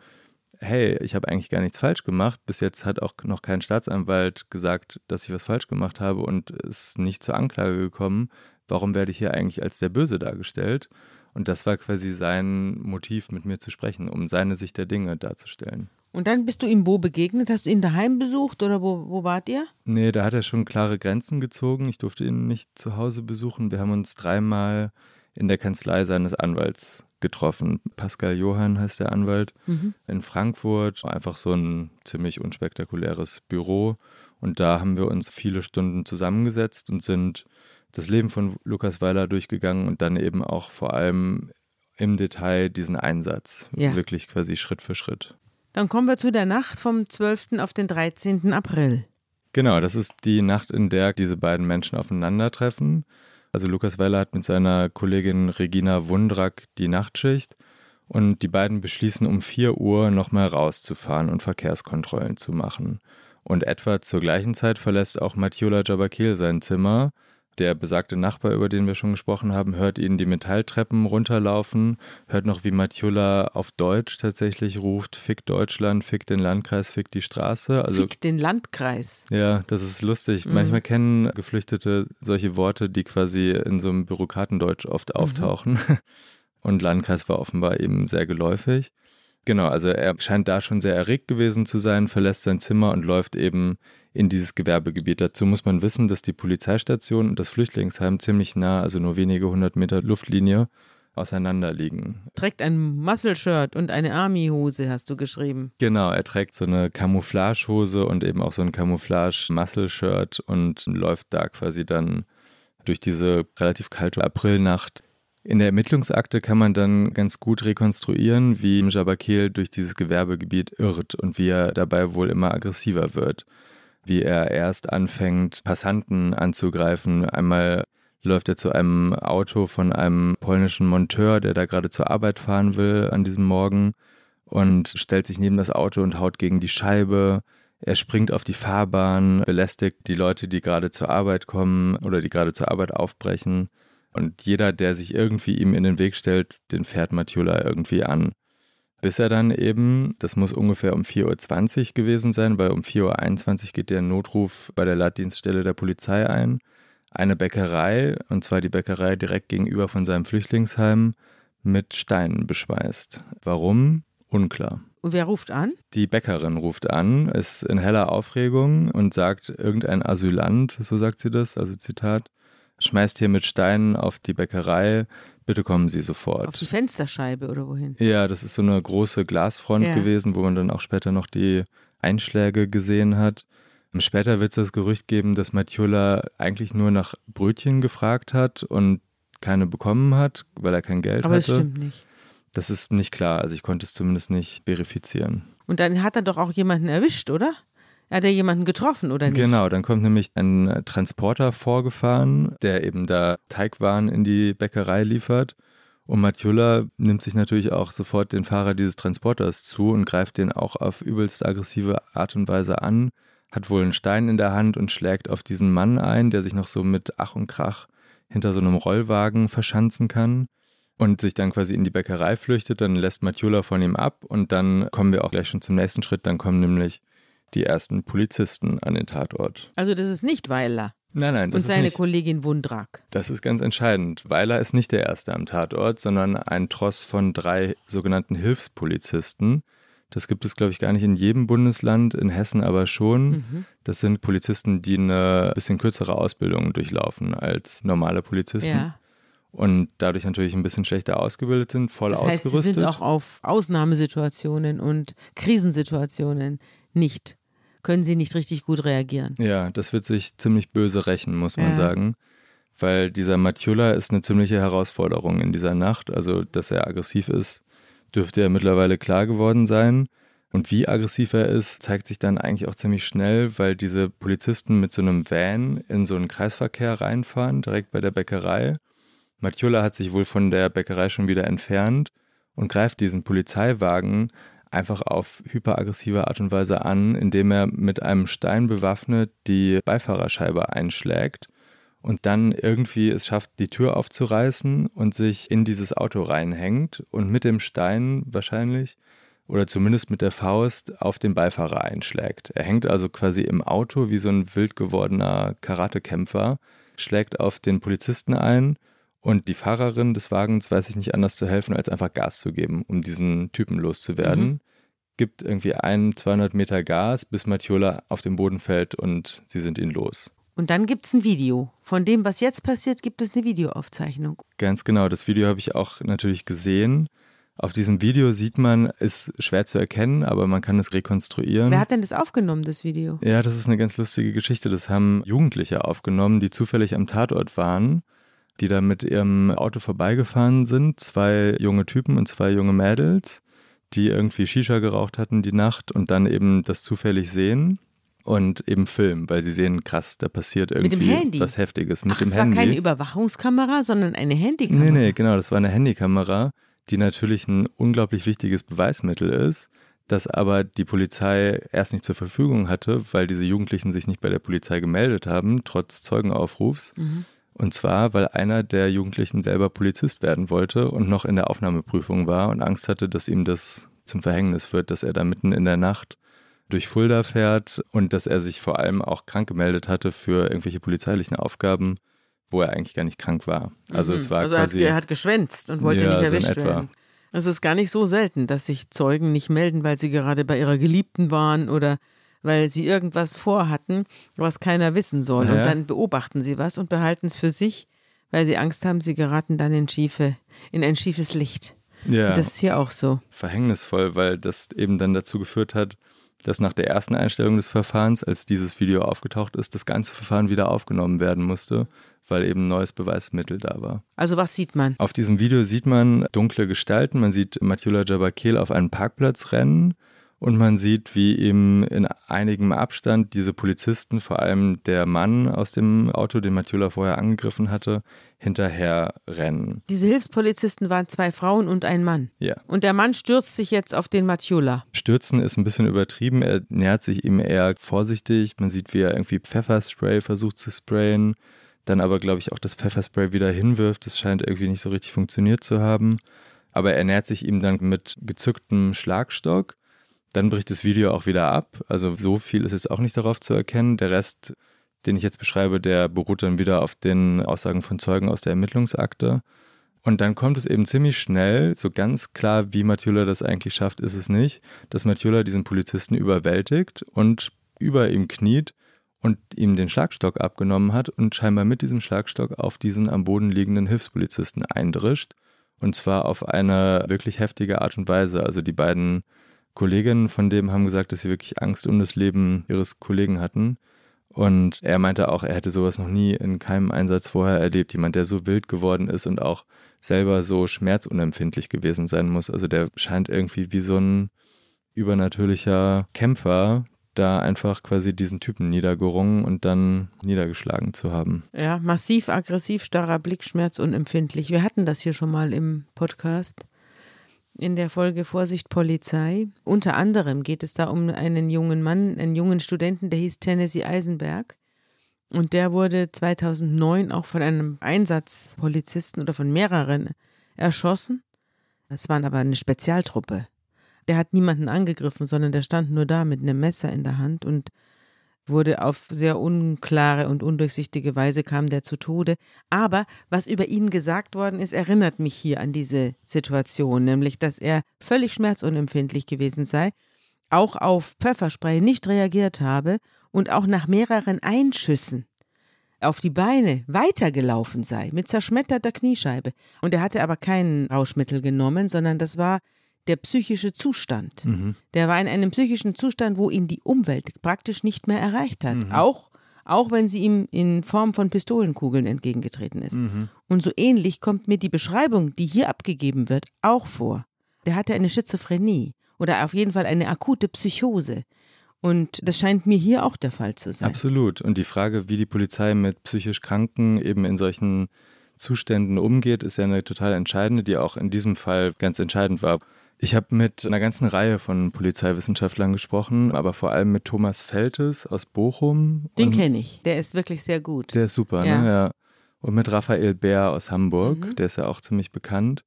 hey, ich habe eigentlich gar nichts falsch gemacht. Bis jetzt hat auch noch kein Staatsanwalt gesagt, dass ich was falsch gemacht habe und ist nicht zur Anklage gekommen. Warum werde ich hier eigentlich als der Böse dargestellt? Und das war quasi sein Motiv, mit mir zu sprechen, um seine Sicht der Dinge darzustellen. Und dann bist du ihm wo begegnet? Hast du ihn daheim besucht oder wo, wo wart ihr? Nee, da hat er schon klare Grenzen gezogen. Ich durfte ihn nicht zu Hause besuchen. Wir haben uns dreimal in der Kanzlei seines Anwalts getroffen. Pascal Johann heißt der Anwalt mhm. in Frankfurt. Einfach so ein ziemlich unspektakuläres Büro. Und da haben wir uns viele Stunden zusammengesetzt und sind das Leben von Lukas Weiler durchgegangen und dann eben auch vor allem im Detail diesen Einsatz. Ja. Wirklich quasi Schritt für Schritt. Dann kommen wir zu der Nacht vom 12. auf den 13. April. Genau, das ist die Nacht, in der diese beiden Menschen aufeinandertreffen. Also Lukas Weller hat mit seiner Kollegin Regina Wundrak die Nachtschicht und die beiden beschließen um 4 Uhr nochmal rauszufahren und Verkehrskontrollen zu machen. Und etwa zur gleichen Zeit verlässt auch Matiola Jabakil sein Zimmer der besagte Nachbar, über den wir schon gesprochen haben, hört ihn die Metalltreppen runterlaufen, hört noch, wie Matjula auf Deutsch tatsächlich ruft, fick Deutschland, fick den Landkreis, fick die Straße. Also, fick den Landkreis. Ja, das ist lustig. Mhm. Manchmal kennen Geflüchtete solche Worte, die quasi in so einem Bürokratendeutsch oft mhm. auftauchen. Und Landkreis war offenbar eben sehr geläufig. Genau, also er scheint da schon sehr erregt gewesen zu sein, verlässt sein Zimmer und läuft eben in dieses Gewerbegebiet. Dazu muss man wissen, dass die Polizeistation und das Flüchtlingsheim ziemlich nah, also nur wenige hundert Meter Luftlinie, auseinander liegen. Trägt ein Muscle-Shirt und eine Army-Hose, hast du geschrieben. Genau, er trägt so eine Camouflage-Hose und eben auch so ein Camouflage-Muscle-Shirt und läuft da quasi dann durch diese relativ kalte Aprilnacht in der Ermittlungsakte kann man dann ganz gut rekonstruieren, wie Jabakil durch dieses Gewerbegebiet irrt und wie er dabei wohl immer aggressiver wird. Wie er erst anfängt, Passanten anzugreifen. Einmal läuft er zu einem Auto von einem polnischen Monteur, der da gerade zur Arbeit fahren will an diesem Morgen und stellt sich neben das Auto und haut gegen die Scheibe. Er springt auf die Fahrbahn, belästigt die Leute, die gerade zur Arbeit kommen oder die gerade zur Arbeit aufbrechen. Und jeder, der sich irgendwie ihm in den Weg stellt, den fährt Matula irgendwie an. Bis er dann eben, das muss ungefähr um 4.20 Uhr gewesen sein, weil um 4.21 Uhr geht der Notruf bei der Leitdienststelle der Polizei ein. Eine Bäckerei, und zwar die Bäckerei direkt gegenüber von seinem Flüchtlingsheim, mit Steinen beschweißt. Warum? Unklar. Und wer ruft an? Die Bäckerin ruft an, ist in heller Aufregung und sagt, irgendein Asylant, so sagt sie das, also Zitat, schmeißt hier mit Steinen auf die Bäckerei, bitte kommen Sie sofort. Auf die Fensterscheibe oder wohin? Ja, das ist so eine große Glasfront ja. gewesen, wo man dann auch später noch die Einschläge gesehen hat. Später wird es das Gerücht geben, dass Matiola eigentlich nur nach Brötchen gefragt hat und keine bekommen hat, weil er kein Geld Aber hatte. Aber das stimmt nicht. Das ist nicht klar, also ich konnte es zumindest nicht verifizieren. Und dann hat er doch auch jemanden erwischt, oder? Hat er jemanden getroffen oder nicht? Genau, dann kommt nämlich ein Transporter vorgefahren, der eben da Teigwaren in die Bäckerei liefert. Und Matjula nimmt sich natürlich auch sofort den Fahrer dieses Transporters zu und greift den auch auf übelst aggressive Art und Weise an, hat wohl einen Stein in der Hand und schlägt auf diesen Mann ein, der sich noch so mit Ach und Krach hinter so einem Rollwagen verschanzen kann und sich dann quasi in die Bäckerei flüchtet. Dann lässt Matjula von ihm ab und dann kommen wir auch gleich schon zum nächsten Schritt. Dann kommen nämlich die ersten Polizisten an den Tatort. Also das ist nicht Weiler. Nein, nein. Das und seine nicht, Kollegin Wundrak. Das ist ganz entscheidend. Weiler ist nicht der Erste am Tatort, sondern ein Tross von drei sogenannten Hilfspolizisten. Das gibt es, glaube ich, gar nicht in jedem Bundesland, in Hessen aber schon. Mhm. Das sind Polizisten, die eine bisschen kürzere Ausbildung durchlaufen als normale Polizisten. Ja. Und dadurch natürlich ein bisschen schlechter ausgebildet sind, voll das heißt, ausgerüstet. Sie sind auch auf Ausnahmesituationen und Krisensituationen nicht, können sie nicht richtig gut reagieren. Ja, das wird sich ziemlich böse rächen, muss man ja. sagen. Weil dieser Matjula ist eine ziemliche Herausforderung in dieser Nacht. Also, dass er aggressiv ist, dürfte ja mittlerweile klar geworden sein. Und wie aggressiv er ist, zeigt sich dann eigentlich auch ziemlich schnell, weil diese Polizisten mit so einem Van in so einen Kreisverkehr reinfahren, direkt bei der Bäckerei. Matjula hat sich wohl von der Bäckerei schon wieder entfernt und greift diesen Polizeiwagen einfach auf hyperaggressive Art und Weise an, indem er mit einem Stein bewaffnet die Beifahrerscheibe einschlägt und dann irgendwie es schafft, die Tür aufzureißen und sich in dieses Auto reinhängt und mit dem Stein wahrscheinlich oder zumindest mit der Faust auf den Beifahrer einschlägt. Er hängt also quasi im Auto wie so ein wild gewordener Karatekämpfer, schlägt auf den Polizisten ein und die Fahrerin des Wagens weiß sich nicht anders zu helfen, als einfach Gas zu geben, um diesen Typen loszuwerden. Mhm. Gibt irgendwie ein, 200 Meter Gas, bis Matiola auf den Boden fällt und sie sind ihn los. Und dann gibt es ein Video. Von dem, was jetzt passiert, gibt es eine Videoaufzeichnung. Ganz genau. Das Video habe ich auch natürlich gesehen. Auf diesem Video sieht man, ist schwer zu erkennen, aber man kann es rekonstruieren. Wer hat denn das aufgenommen, das Video? Ja, das ist eine ganz lustige Geschichte. Das haben Jugendliche aufgenommen, die zufällig am Tatort waren die da mit ihrem Auto vorbeigefahren sind. Zwei junge Typen und zwei junge Mädels, die irgendwie Shisha geraucht hatten die Nacht und dann eben das zufällig sehen und eben filmen, weil sie sehen, krass, da passiert irgendwie was Heftiges mit Ach, dem Handy. Das war keine Überwachungskamera, sondern eine Handykamera. Nee, nee, genau, das war eine Handykamera, die natürlich ein unglaublich wichtiges Beweismittel ist, das aber die Polizei erst nicht zur Verfügung hatte, weil diese Jugendlichen sich nicht bei der Polizei gemeldet haben, trotz Zeugenaufrufs. Mhm. Und zwar, weil einer der Jugendlichen selber Polizist werden wollte und noch in der Aufnahmeprüfung war und Angst hatte, dass ihm das zum Verhängnis wird, dass er da mitten in der Nacht durch Fulda fährt und dass er sich vor allem auch krank gemeldet hatte für irgendwelche polizeilichen Aufgaben, wo er eigentlich gar nicht krank war. Also mhm. es war also quasi, er hat geschwänzt und wollte ja, nicht erwischt so werden. Es ist gar nicht so selten, dass sich Zeugen nicht melden, weil sie gerade bei ihrer Geliebten waren oder weil sie irgendwas vorhatten, was keiner wissen soll. Ja. Und dann beobachten sie was und behalten es für sich, weil sie Angst haben, sie geraten dann in, schiefe, in ein schiefes Licht. Ja. Und das ist hier auch so. Verhängnisvoll, weil das eben dann dazu geführt hat, dass nach der ersten Einstellung des Verfahrens, als dieses Video aufgetaucht ist, das ganze Verfahren wieder aufgenommen werden musste, weil eben neues Beweismittel da war. Also was sieht man? Auf diesem Video sieht man dunkle Gestalten. Man sieht Matjula Jabakel auf einen Parkplatz rennen und man sieht, wie ihm in einigem Abstand diese Polizisten, vor allem der Mann aus dem Auto, den Matula vorher angegriffen hatte, hinterher rennen. Diese Hilfspolizisten waren zwei Frauen und ein Mann. Ja. Und der Mann stürzt sich jetzt auf den Matula. Stürzen ist ein bisschen übertrieben. Er nähert sich ihm eher vorsichtig. Man sieht, wie er irgendwie Pfefferspray versucht zu sprayen. Dann aber, glaube ich, auch das Pfefferspray wieder hinwirft. Das scheint irgendwie nicht so richtig funktioniert zu haben. Aber er nähert sich ihm dann mit gezücktem Schlagstock dann bricht das Video auch wieder ab. Also so viel ist jetzt auch nicht darauf zu erkennen. Der Rest, den ich jetzt beschreibe, der beruht dann wieder auf den Aussagen von Zeugen aus der Ermittlungsakte. Und dann kommt es eben ziemlich schnell, so ganz klar, wie Matula das eigentlich schafft, ist es nicht, dass Matula diesen Polizisten überwältigt und über ihm kniet und ihm den Schlagstock abgenommen hat und scheinbar mit diesem Schlagstock auf diesen am Boden liegenden Hilfspolizisten eindrischt. Und zwar auf eine wirklich heftige Art und Weise. Also die beiden Kolleginnen von dem haben gesagt, dass sie wirklich Angst um das Leben ihres Kollegen hatten. Und er meinte auch, er hätte sowas noch nie in keinem Einsatz vorher erlebt. Jemand, der so wild geworden ist und auch selber so schmerzunempfindlich gewesen sein muss. Also der scheint irgendwie wie so ein übernatürlicher Kämpfer, da einfach quasi diesen Typen niedergerungen und dann niedergeschlagen zu haben. Ja, massiv aggressiv, starrer Blick, schmerzunempfindlich. Wir hatten das hier schon mal im Podcast in der Folge Vorsicht Polizei. Unter anderem geht es da um einen jungen Mann, einen jungen Studenten, der hieß Tennessee Eisenberg. Und der wurde 2009 auch von einem Einsatzpolizisten oder von mehreren erschossen. Das waren aber eine Spezialtruppe. Der hat niemanden angegriffen, sondern der stand nur da mit einem Messer in der Hand und wurde auf sehr unklare und undurchsichtige Weise kam der zu Tode. Aber was über ihn gesagt worden ist, erinnert mich hier an diese Situation, nämlich dass er völlig schmerzunempfindlich gewesen sei, auch auf Pfefferspray nicht reagiert habe und auch nach mehreren Einschüssen auf die Beine weitergelaufen sei mit zerschmetterter Kniescheibe. Und er hatte aber kein Rauschmittel genommen, sondern das war der psychische Zustand. Mhm. Der war in einem psychischen Zustand, wo ihn die Umwelt praktisch nicht mehr erreicht hat. Mhm. Auch, auch wenn sie ihm in Form von Pistolenkugeln entgegengetreten ist. Mhm. Und so ähnlich kommt mir die Beschreibung, die hier abgegeben wird, auch vor. Der hatte eine Schizophrenie oder auf jeden Fall eine akute Psychose. Und das scheint mir hier auch der Fall zu sein. Absolut. Und die Frage, wie die Polizei mit psychisch Kranken eben in solchen Zuständen umgeht, ist ja eine total entscheidende, die auch in diesem Fall ganz entscheidend war. Ich habe mit einer ganzen Reihe von Polizeiwissenschaftlern gesprochen, aber vor allem mit Thomas Feltes aus Bochum. Den kenne ich. Der ist wirklich sehr gut. Der ist super, ja. ne? Ja. Und mit Raphael Bär aus Hamburg, mhm. der ist ja auch ziemlich bekannt.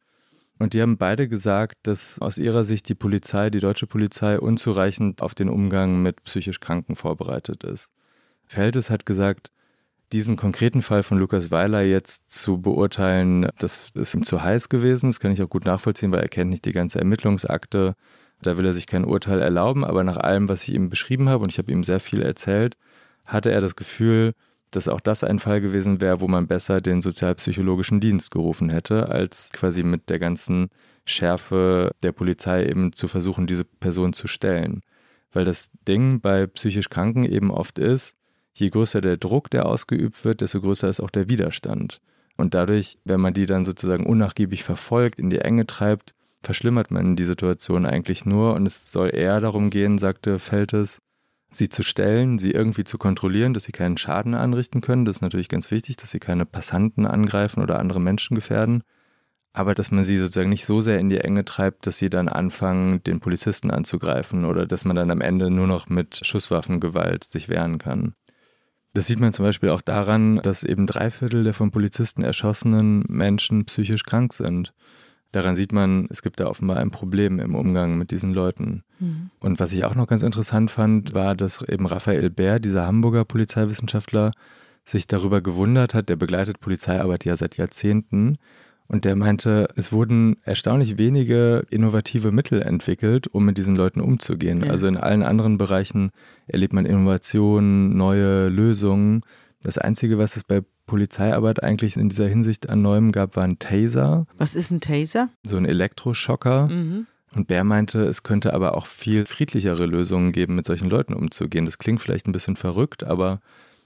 Und die haben beide gesagt, dass aus ihrer Sicht die Polizei, die deutsche Polizei, unzureichend auf den Umgang mit psychisch Kranken vorbereitet ist. Feltes hat gesagt, diesen konkreten Fall von Lukas Weiler jetzt zu beurteilen, das ist ihm zu heiß gewesen. Das kann ich auch gut nachvollziehen, weil er kennt nicht die ganze Ermittlungsakte. Da will er sich kein Urteil erlauben. Aber nach allem, was ich ihm beschrieben habe, und ich habe ihm sehr viel erzählt, hatte er das Gefühl, dass auch das ein Fall gewesen wäre, wo man besser den sozialpsychologischen Dienst gerufen hätte, als quasi mit der ganzen Schärfe der Polizei eben zu versuchen, diese Person zu stellen. Weil das Ding bei psychisch Kranken eben oft ist, je größer der Druck, der ausgeübt wird, desto größer ist auch der Widerstand. Und dadurch, wenn man die dann sozusagen unnachgiebig verfolgt, in die Enge treibt, verschlimmert man die Situation eigentlich nur. Und es soll eher darum gehen, sagte Feltes, sie zu stellen, sie irgendwie zu kontrollieren, dass sie keinen Schaden anrichten können. Das ist natürlich ganz wichtig, dass sie keine Passanten angreifen oder andere Menschen gefährden. Aber dass man sie sozusagen nicht so sehr in die Enge treibt, dass sie dann anfangen, den Polizisten anzugreifen oder dass man dann am Ende nur noch mit Schusswaffengewalt sich wehren kann. Das sieht man zum Beispiel auch daran, dass eben drei Viertel der von Polizisten erschossenen Menschen psychisch krank sind. Daran sieht man, es gibt da offenbar ein Problem im Umgang mit diesen Leuten. Mhm. Und was ich auch noch ganz interessant fand, war, dass eben Raphael Bär, dieser Hamburger Polizeiwissenschaftler, sich darüber gewundert hat, der begleitet Polizeiarbeit ja seit Jahrzehnten, und der meinte, es wurden erstaunlich wenige innovative Mittel entwickelt, um mit diesen Leuten umzugehen. Ja. Also in allen anderen Bereichen erlebt man Innovationen, neue Lösungen. Das Einzige, was es bei Polizeiarbeit eigentlich in dieser Hinsicht an Neuem gab, war ein Taser. Was ist ein Taser? So ein Elektroschocker. Mhm. Und Bär meinte, es könnte aber auch viel friedlichere Lösungen geben, mit solchen Leuten umzugehen. Das klingt vielleicht ein bisschen verrückt, aber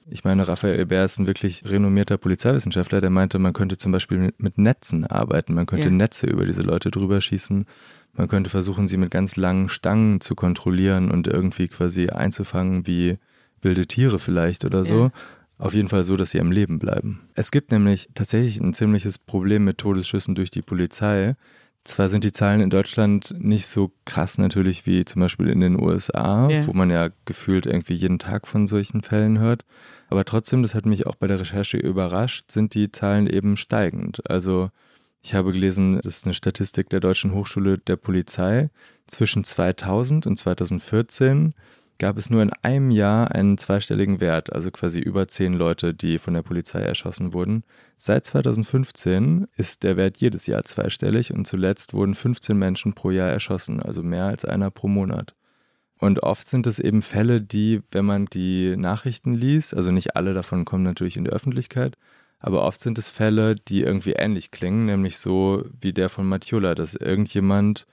ich meine, Raphael Bär ist ein wirklich renommierter Polizeiwissenschaftler, der meinte, man könnte zum Beispiel mit Netzen arbeiten, man könnte ja. Netze über diese Leute drüber schießen, man könnte versuchen, sie mit ganz langen Stangen zu kontrollieren und irgendwie quasi einzufangen wie wilde Tiere vielleicht oder so. Ja. Auf jeden Fall so, dass sie am Leben bleiben. Es gibt nämlich tatsächlich ein ziemliches Problem mit Todesschüssen durch die Polizei. Zwar sind die Zahlen in Deutschland nicht so krass natürlich wie zum Beispiel in den USA, ja. wo man ja gefühlt irgendwie jeden Tag von solchen Fällen hört. Aber trotzdem, das hat mich auch bei der Recherche überrascht, sind die Zahlen eben steigend. Also ich habe gelesen, das ist eine Statistik der Deutschen Hochschule der Polizei. Zwischen 2000 und 2014 gab es nur in einem Jahr einen zweistelligen Wert, also quasi über zehn Leute, die von der Polizei erschossen wurden. Seit 2015 ist der Wert jedes Jahr zweistellig und zuletzt wurden 15 Menschen pro Jahr erschossen, also mehr als einer pro Monat. Und oft sind es eben Fälle, die, wenn man die Nachrichten liest, also nicht alle davon kommen natürlich in die Öffentlichkeit, aber oft sind es Fälle, die irgendwie ähnlich klingen, nämlich so wie der von Matiola, dass irgendjemand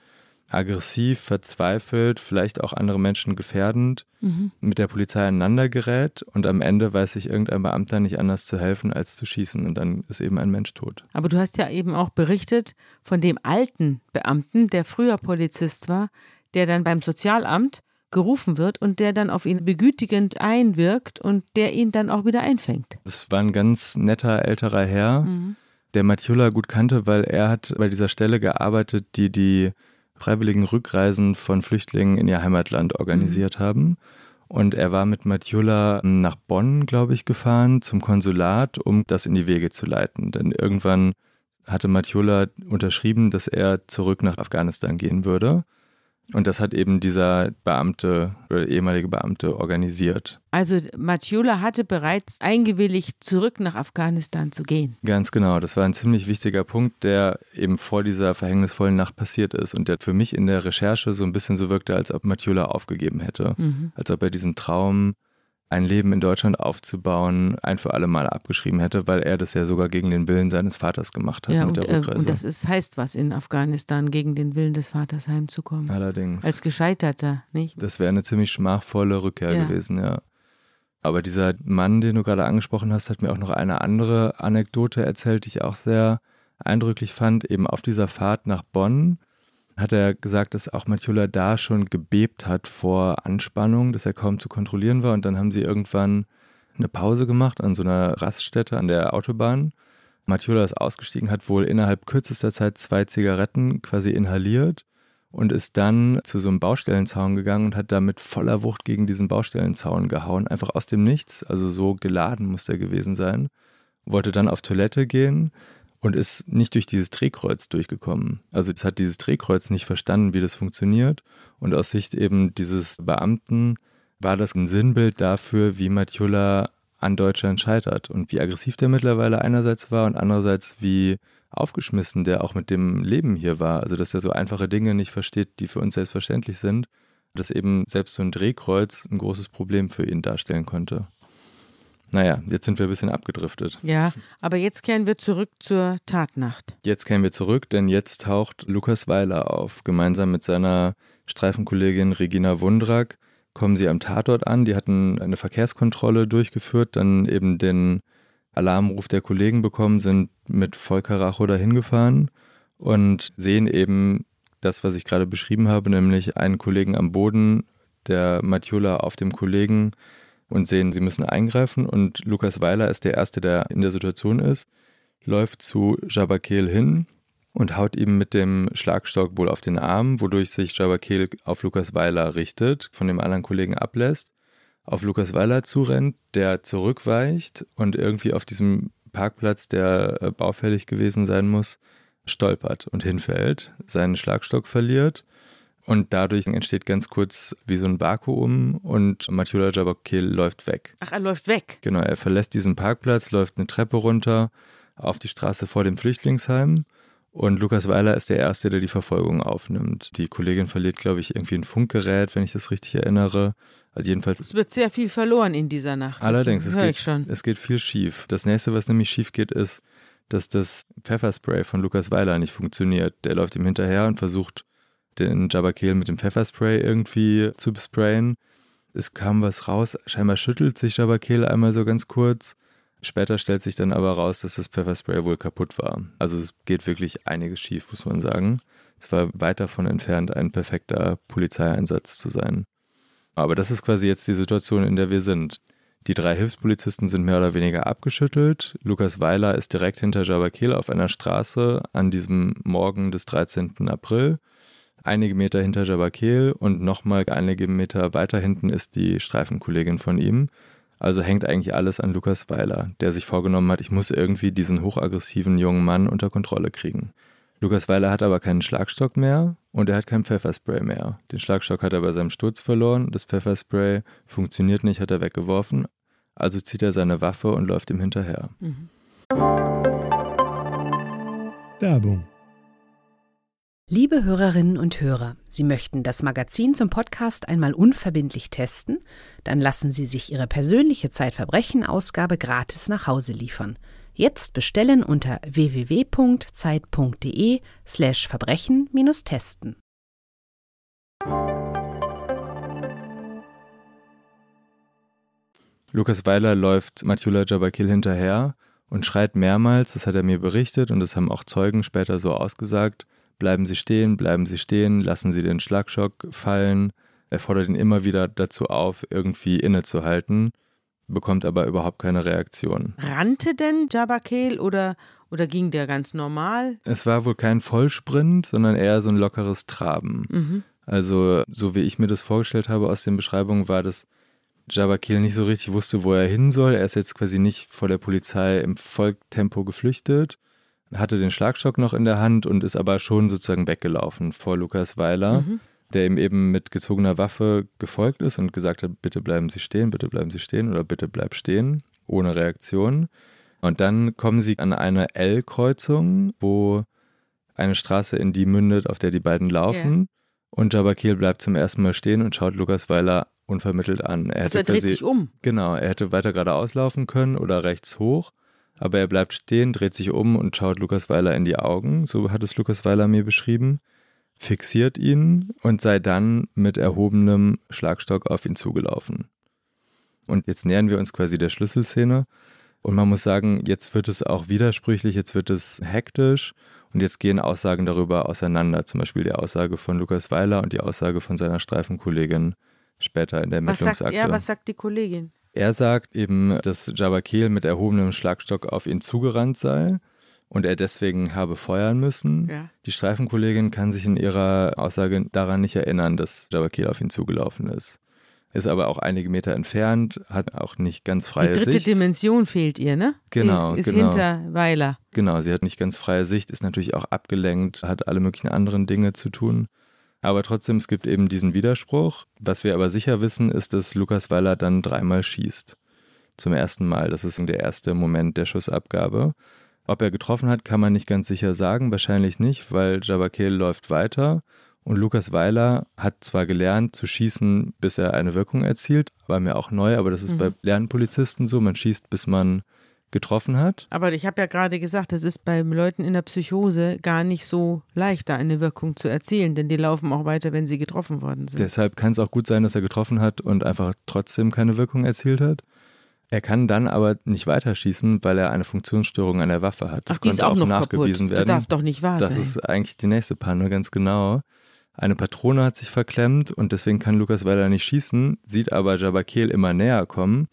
aggressiv, verzweifelt, vielleicht auch andere Menschen gefährdend mhm. mit der Polizei aneinander gerät und am Ende weiß sich irgendein Beamter nicht anders zu helfen, als zu schießen und dann ist eben ein Mensch tot. Aber du hast ja eben auch berichtet von dem alten Beamten, der früher Polizist war, der dann beim Sozialamt gerufen wird und der dann auf ihn begütigend einwirkt und der ihn dann auch wieder einfängt. Das war ein ganz netter älterer Herr, mhm. der Matiola gut kannte, weil er hat bei dieser Stelle gearbeitet, die die freiwilligen Rückreisen von Flüchtlingen in ihr Heimatland organisiert mhm. haben. Und er war mit Matjula nach Bonn, glaube ich, gefahren zum Konsulat, um das in die Wege zu leiten. Denn irgendwann hatte Matjula unterschrieben, dass er zurück nach Afghanistan gehen würde. Und das hat eben dieser Beamte oder ehemalige Beamte organisiert. Also Matjula hatte bereits eingewilligt, zurück nach Afghanistan zu gehen. Ganz genau. Das war ein ziemlich wichtiger Punkt, der eben vor dieser verhängnisvollen Nacht passiert ist und der für mich in der Recherche so ein bisschen so wirkte, als ob Matjula aufgegeben hätte. Mhm. Als ob er diesen Traum ein Leben in Deutschland aufzubauen, ein für alle Mal abgeschrieben hätte, weil er das ja sogar gegen den Willen seines Vaters gemacht hat ja, mit und, der Rückreise. Äh, und das ist, heißt was in Afghanistan, gegen den Willen des Vaters heimzukommen. Allerdings. Als Gescheiterter, nicht? Das wäre eine ziemlich schmachvolle Rückkehr ja. gewesen, ja. Aber dieser Mann, den du gerade angesprochen hast, hat mir auch noch eine andere Anekdote erzählt, die ich auch sehr eindrücklich fand. Eben auf dieser Fahrt nach Bonn hat er gesagt, dass auch Matjula da schon gebebt hat vor Anspannung, dass er kaum zu kontrollieren war. Und dann haben sie irgendwann eine Pause gemacht an so einer Raststätte an der Autobahn. Matjula ist ausgestiegen, hat wohl innerhalb kürzester Zeit zwei Zigaretten quasi inhaliert und ist dann zu so einem Baustellenzaun gegangen und hat da mit voller Wucht gegen diesen Baustellenzaun gehauen, einfach aus dem Nichts, also so geladen muss der gewesen sein. Wollte dann auf Toilette gehen, und ist nicht durch dieses Drehkreuz durchgekommen. Also es hat dieses Drehkreuz nicht verstanden, wie das funktioniert. Und aus Sicht eben dieses Beamten war das ein Sinnbild dafür, wie Matjula an Deutschland scheitert und wie aggressiv der mittlerweile einerseits war und andererseits wie aufgeschmissen der auch mit dem Leben hier war. Also dass er so einfache Dinge nicht versteht, die für uns selbstverständlich sind. Dass eben selbst so ein Drehkreuz ein großes Problem für ihn darstellen konnte. Naja, jetzt sind wir ein bisschen abgedriftet. Ja, aber jetzt kehren wir zurück zur Tatnacht. Jetzt kehren wir zurück, denn jetzt taucht Lukas Weiler auf. Gemeinsam mit seiner Streifenkollegin Regina Wundrak kommen sie am Tatort an. Die hatten eine Verkehrskontrolle durchgeführt, dann eben den Alarmruf der Kollegen bekommen, sind mit Vollkaracho dahin gefahren und sehen eben das, was ich gerade beschrieben habe, nämlich einen Kollegen am Boden, der Matjula auf dem Kollegen und sehen, sie müssen eingreifen. Und Lukas Weiler ist der Erste, der in der Situation ist, läuft zu Jabakel hin und haut ihm mit dem Schlagstock wohl auf den Arm, wodurch sich Jabakel auf Lukas Weiler richtet, von dem anderen Kollegen ablässt, auf Lukas Weiler zurennt, der zurückweicht und irgendwie auf diesem Parkplatz, der äh, baufällig gewesen sein muss, stolpert und hinfällt, seinen Schlagstock verliert und dadurch entsteht ganz kurz wie so ein Vakuum und Matula Jabokil läuft weg. Ach, er läuft weg? Genau, er verlässt diesen Parkplatz, läuft eine Treppe runter auf die Straße vor dem Flüchtlingsheim. Und Lukas Weiler ist der Erste, der die Verfolgung aufnimmt. Die Kollegin verliert, glaube ich, irgendwie ein Funkgerät, wenn ich das richtig erinnere. Also jedenfalls. Es wird sehr viel verloren in dieser Nacht. Allerdings, es geht, es geht viel schief. Das nächste, was nämlich schief geht, ist, dass das Pfefferspray von Lukas Weiler nicht funktioniert. Der läuft ihm hinterher und versucht, den Jabakeel mit dem Pfefferspray irgendwie zu besprayen. Es kam was raus, scheinbar schüttelt sich Jabakeel einmal so ganz kurz. Später stellt sich dann aber raus, dass das Pfefferspray wohl kaputt war. Also es geht wirklich einiges schief, muss man sagen. Es war weit davon entfernt, ein perfekter Polizeieinsatz zu sein. Aber das ist quasi jetzt die Situation, in der wir sind. Die drei Hilfspolizisten sind mehr oder weniger abgeschüttelt. Lukas Weiler ist direkt hinter Jabakeel auf einer Straße an diesem Morgen des 13. April einige Meter hinter Jabakel und nochmal einige Meter weiter hinten ist die Streifenkollegin von ihm. Also hängt eigentlich alles an Lukas Weiler, der sich vorgenommen hat, ich muss irgendwie diesen hochaggressiven jungen Mann unter Kontrolle kriegen. Lukas Weiler hat aber keinen Schlagstock mehr und er hat kein Pfefferspray mehr. Den Schlagstock hat er bei seinem Sturz verloren, das Pfefferspray funktioniert nicht, hat er weggeworfen. Also zieht er seine Waffe und läuft ihm hinterher. Mhm. Werbung. Liebe Hörerinnen und Hörer, Sie möchten das Magazin zum Podcast einmal unverbindlich testen? Dann lassen Sie sich Ihre persönliche Zeitverbrechen-Ausgabe gratis nach Hause liefern. Jetzt bestellen unter www.zeit.de slash Verbrechen-testen. Lukas Weiler läuft Matula Jabakil hinterher und schreit mehrmals, das hat er mir berichtet und das haben auch Zeugen später so ausgesagt, bleiben Sie stehen, bleiben Sie stehen, lassen Sie den Schlagschock fallen. Er fordert ihn immer wieder dazu auf, irgendwie innezuhalten bekommt aber überhaupt keine Reaktion. Rannte denn Jabakel oder, oder ging der ganz normal? Es war wohl kein Vollsprint, sondern eher so ein lockeres Traben. Mhm. Also, so wie ich mir das vorgestellt habe aus den Beschreibungen, war das Jabakel nicht so richtig wusste, wo er hin soll. Er ist jetzt quasi nicht vor der Polizei im Volltempo geflüchtet, hatte den Schlagstock noch in der Hand und ist aber schon sozusagen weggelaufen vor Lukas Weiler. Mhm der ihm eben mit gezogener Waffe gefolgt ist und gesagt hat, bitte bleiben Sie stehen, bitte bleiben Sie stehen oder bitte bleib stehen, ohne Reaktion. Und dann kommen sie an eine L-Kreuzung, wo eine Straße in die mündet, auf der die beiden laufen. Yeah. Und Jabakil bleibt zum ersten Mal stehen und schaut Lukas Weiler unvermittelt an. Er, also er dreht sich um. Genau, er hätte weiter geradeaus laufen können oder rechts hoch. Aber er bleibt stehen, dreht sich um und schaut Lukas Weiler in die Augen. So hat es Lukas Weiler mir beschrieben fixiert ihn und sei dann mit erhobenem Schlagstock auf ihn zugelaufen. Und jetzt nähern wir uns quasi der Schlüsselszene. Und man muss sagen, jetzt wird es auch widersprüchlich, jetzt wird es hektisch und jetzt gehen Aussagen darüber auseinander. Zum Beispiel die Aussage von Lukas Weiler und die Aussage von seiner Streifenkollegin später in der Ermittlungsakte. Was sagt, ja, was sagt die Kollegin? Er sagt eben, dass Jabakil mit erhobenem Schlagstock auf ihn zugerannt sei und er deswegen habe feuern müssen. Ja. Die Streifenkollegin kann sich in ihrer Aussage daran nicht erinnern, dass Jabakil auf ihn zugelaufen ist. Ist aber auch einige Meter entfernt, hat auch nicht ganz freie Sicht. Die dritte Sicht. Dimension fehlt ihr, ne? Genau. Sie ist genau. hinter Weiler. Genau, sie hat nicht ganz freie Sicht, ist natürlich auch abgelenkt, hat alle möglichen anderen Dinge zu tun. Aber trotzdem, es gibt eben diesen Widerspruch. Was wir aber sicher wissen, ist, dass Lukas Weiler dann dreimal schießt. Zum ersten Mal. Das ist der erste Moment der Schussabgabe. Ob er getroffen hat, kann man nicht ganz sicher sagen, wahrscheinlich nicht, weil Jabakel läuft weiter und Lukas Weiler hat zwar gelernt zu schießen, bis er eine Wirkung erzielt, war mir auch neu, aber das ist mhm. bei Lernpolizisten so, man schießt, bis man getroffen hat. Aber ich habe ja gerade gesagt, es ist bei Leuten in der Psychose gar nicht so leicht, da eine Wirkung zu erzielen, denn die laufen auch weiter, wenn sie getroffen worden sind. Deshalb kann es auch gut sein, dass er getroffen hat und einfach trotzdem keine Wirkung erzielt hat. Er kann dann aber nicht weiterschießen, weil er eine Funktionsstörung an der Waffe hat. Das Ach, konnte auch, auch nachgewiesen kaputt. werden. Das darf doch nicht wahr das sein. Das ist eigentlich die nächste Panne, ganz genau. Eine Patrone hat sich verklemmt und deswegen kann Lukas Weiler nicht schießen, sieht aber Jabakel immer näher kommen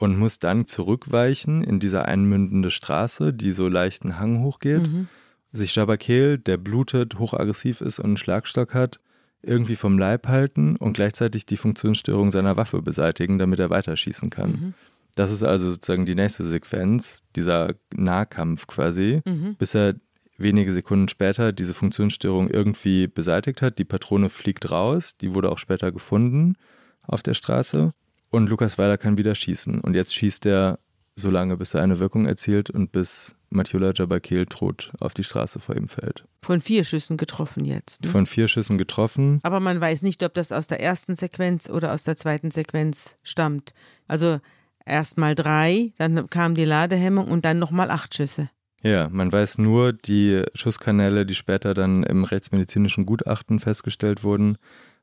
und muss dann zurückweichen in diese einmündende Straße, die so leichten Hang hochgeht. Mhm. Sich Jabakel, der blutet, hochaggressiv ist und einen Schlagstock hat, irgendwie vom Leib halten und gleichzeitig die Funktionsstörung seiner Waffe beseitigen, damit er weiterschießen kann. Mhm. Das ist also sozusagen die nächste Sequenz, dieser Nahkampf quasi, mhm. bis er wenige Sekunden später diese Funktionsstörung irgendwie beseitigt hat. Die Patrone fliegt raus, die wurde auch später gefunden auf der Straße und Lukas Weiler kann wieder schießen. Und jetzt schießt er so lange, bis er eine Wirkung erzielt und bis Mathiula Jabakil tot auf die Straße vor ihm fällt. Von vier Schüssen getroffen jetzt. Ne? Von vier Schüssen getroffen. Aber man weiß nicht, ob das aus der ersten Sequenz oder aus der zweiten Sequenz stammt. Also Erstmal drei, dann kam die Ladehemmung und dann nochmal acht Schüsse. Ja, man weiß nur, die Schusskanäle, die später dann im rechtsmedizinischen Gutachten festgestellt wurden,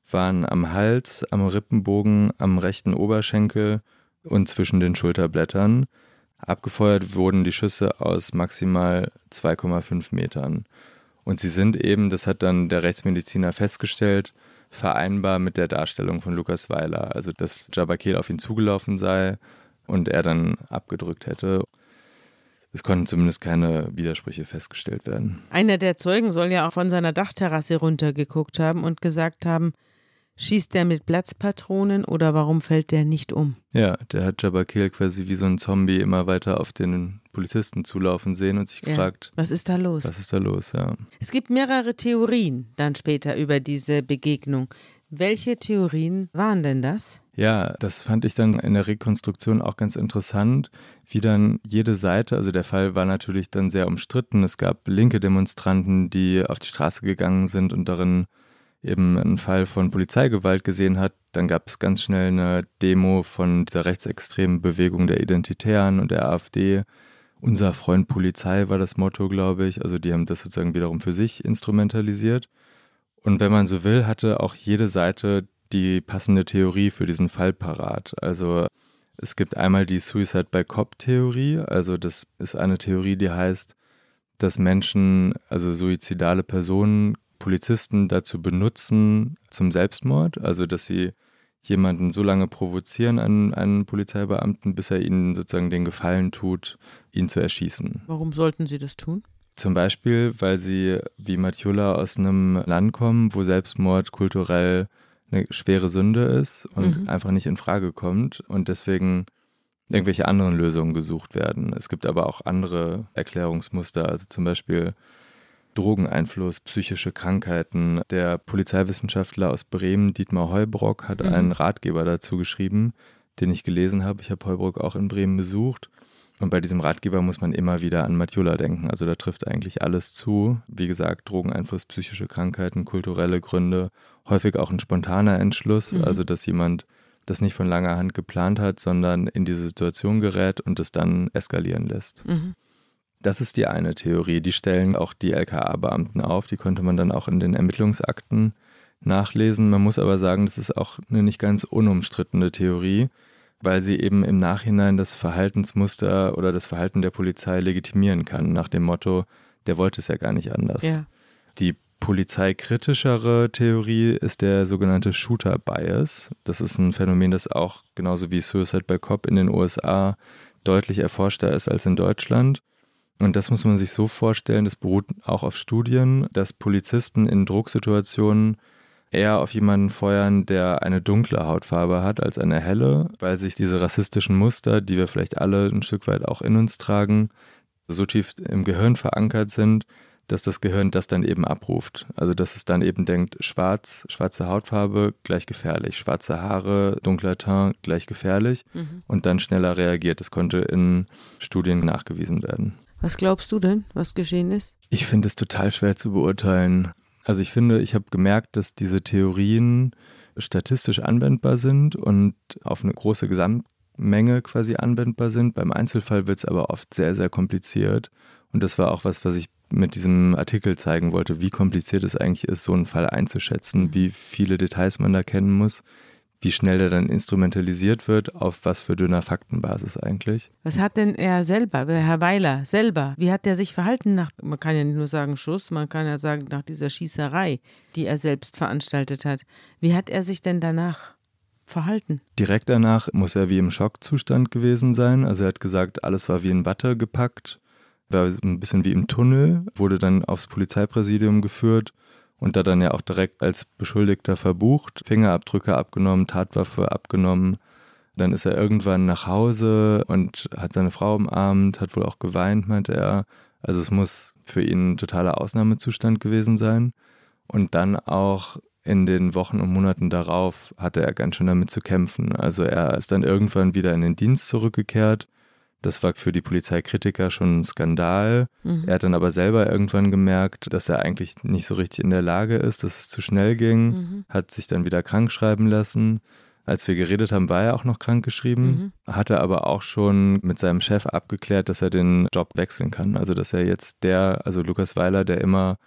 waren am Hals, am Rippenbogen, am rechten Oberschenkel und zwischen den Schulterblättern. Abgefeuert wurden die Schüsse aus maximal 2,5 Metern. Und sie sind eben, das hat dann der Rechtsmediziner festgestellt, vereinbar mit der Darstellung von Lukas Weiler. Also, dass Jabakel auf ihn zugelaufen sei und er dann abgedrückt hätte. Es konnten zumindest keine Widersprüche festgestellt werden. Einer der Zeugen soll ja auch von seiner Dachterrasse runtergeguckt haben und gesagt haben, schießt der mit Platzpatronen oder warum fällt der nicht um? Ja, der hat Jabakil quasi wie so ein Zombie immer weiter auf den Polizisten zulaufen sehen und sich Ja. gefragt, Was ist da los? was ist da los? Ja. Es gibt mehrere Theorien dann später über diese Begegnung. Welche Theorien waren denn das? Ja, das fand ich dann in der Rekonstruktion auch ganz interessant, wie dann jede Seite, also der Fall war natürlich dann sehr umstritten. Es gab linke Demonstranten, die auf die Straße gegangen sind und darin eben einen Fall von Polizeigewalt gesehen hat. Dann gab es ganz schnell eine Demo von dieser rechtsextremen Bewegung der Identitären und der AfD. Unser Freund Polizei war das Motto, glaube ich. Also die haben das sozusagen wiederum für sich instrumentalisiert. Und wenn man so will, hatte auch jede Seite die passende Theorie für diesen Fall parat. Also es gibt einmal die Suicide by Cop-Theorie. Also das ist eine Theorie, die heißt, dass Menschen, also suizidale Personen, Polizisten dazu benutzen zum Selbstmord. Also dass sie jemanden so lange provozieren an einen Polizeibeamten, bis er ihnen sozusagen den Gefallen tut, ihn zu erschießen. Warum sollten sie das tun? Zum Beispiel, weil sie wie Matjula aus einem Land kommen, wo Selbstmord kulturell eine schwere Sünde ist und Mhm. einfach nicht in Frage kommt und deswegen irgendwelche anderen Lösungen gesucht werden. Es gibt aber auch andere Erklärungsmuster, also zum Beispiel Drogeneinfluss, psychische Krankheiten. Der Polizeiwissenschaftler aus Bremen, Dietmar Heubrock, hat Mhm. einen Ratgeber dazu geschrieben, den ich gelesen habe. Ich habe Heubrock auch in Bremen besucht. Und bei diesem Ratgeber muss man immer wieder an Matjula denken. Also da trifft eigentlich alles zu. Wie gesagt, Drogeneinfluss, psychische Krankheiten, kulturelle Gründe, häufig auch ein spontaner Entschluss, Mhm. also dass jemand das nicht von langer Hand geplant hat, sondern in diese Situation gerät und es dann eskalieren lässt. Mhm. Das ist die eine Theorie. Die stellen auch die LKA-Beamten auf. Die konnte man dann auch in den Ermittlungsakten nachlesen. Man muss aber sagen, das ist auch eine nicht ganz unumstrittene Theorie, weil sie eben im Nachhinein das Verhaltensmuster oder das Verhalten der Polizei legitimieren kann, nach dem Motto, der wollte es ja gar nicht anders. Ja. Die polizeikritischere Theorie ist der sogenannte Shooter Bias. Das ist ein Phänomen, das auch genauso wie Suicide by Cop in den USA deutlich erforschter ist als in Deutschland. Und das muss man sich so vorstellen, das beruht auch auf Studien, dass Polizisten in Drucksituationen eher auf jemanden feuern, der eine dunkle Hautfarbe hat als eine helle, weil sich diese rassistischen Muster, die wir vielleicht alle ein Stück weit auch in uns tragen, so tief im Gehirn verankert sind, dass das Gehirn das dann eben abruft. Also dass es dann eben denkt, schwarz, schwarze Hautfarbe gleich gefährlich, schwarze Haare, dunkler Teint gleich gefährlich Mhm. und dann schneller reagiert. Das konnte in Studien nachgewiesen werden. Was glaubst du denn, was geschehen ist? Ich finde es total schwer zu beurteilen. Also ich finde, ich habe gemerkt, dass diese Theorien statistisch anwendbar sind und auf eine große Gesamtmenge quasi anwendbar sind. Beim Einzelfall wird es aber oft sehr, sehr kompliziert. Und das war auch was, was ich mit diesem Artikel zeigen wollte, wie kompliziert es eigentlich ist, so einen Fall einzuschätzen, wie viele Details man da kennen muss, wie schnell der dann instrumentalisiert wird, auf was für dünner Faktenbasis eigentlich. Was hat denn er selber, der Herr Weiler selber, wie hat er sich verhalten nach, man kann ja nicht nur sagen Schuss, man kann ja sagen nach dieser Schießerei, die er selbst veranstaltet hat. Wie hat er sich denn danach verhalten? Direkt danach muss er wie im Schockzustand gewesen sein. Also er hat gesagt, alles war wie in Watte gepackt, war ein bisschen wie im Tunnel, wurde dann aufs Polizeipräsidium geführt und da dann ja auch direkt als Beschuldigter verbucht, Fingerabdrücke abgenommen, Tatwaffe abgenommen. Dann ist er irgendwann nach Hause und hat seine Frau umarmt, hat wohl auch geweint, meinte er. Also es muss für ihn ein totaler Ausnahmezustand gewesen sein. Und dann auch in den Wochen und Monaten darauf hatte er ganz schön damit zu kämpfen. Also er ist dann irgendwann wieder in den Dienst zurückgekehrt. Das war für die Polizeikritiker schon ein Skandal. Mhm. Er hat dann aber selber irgendwann gemerkt, dass er eigentlich nicht so richtig in der Lage ist, dass es zu schnell ging, Mhm. hat sich dann wieder krank schreiben lassen. Als wir geredet haben, war er auch noch krank geschrieben, hatte aber auch schon mit seinem Chef abgeklärt, dass er den Job wechseln kann. Also dass er jetzt der, also Lukas Weiler, der immer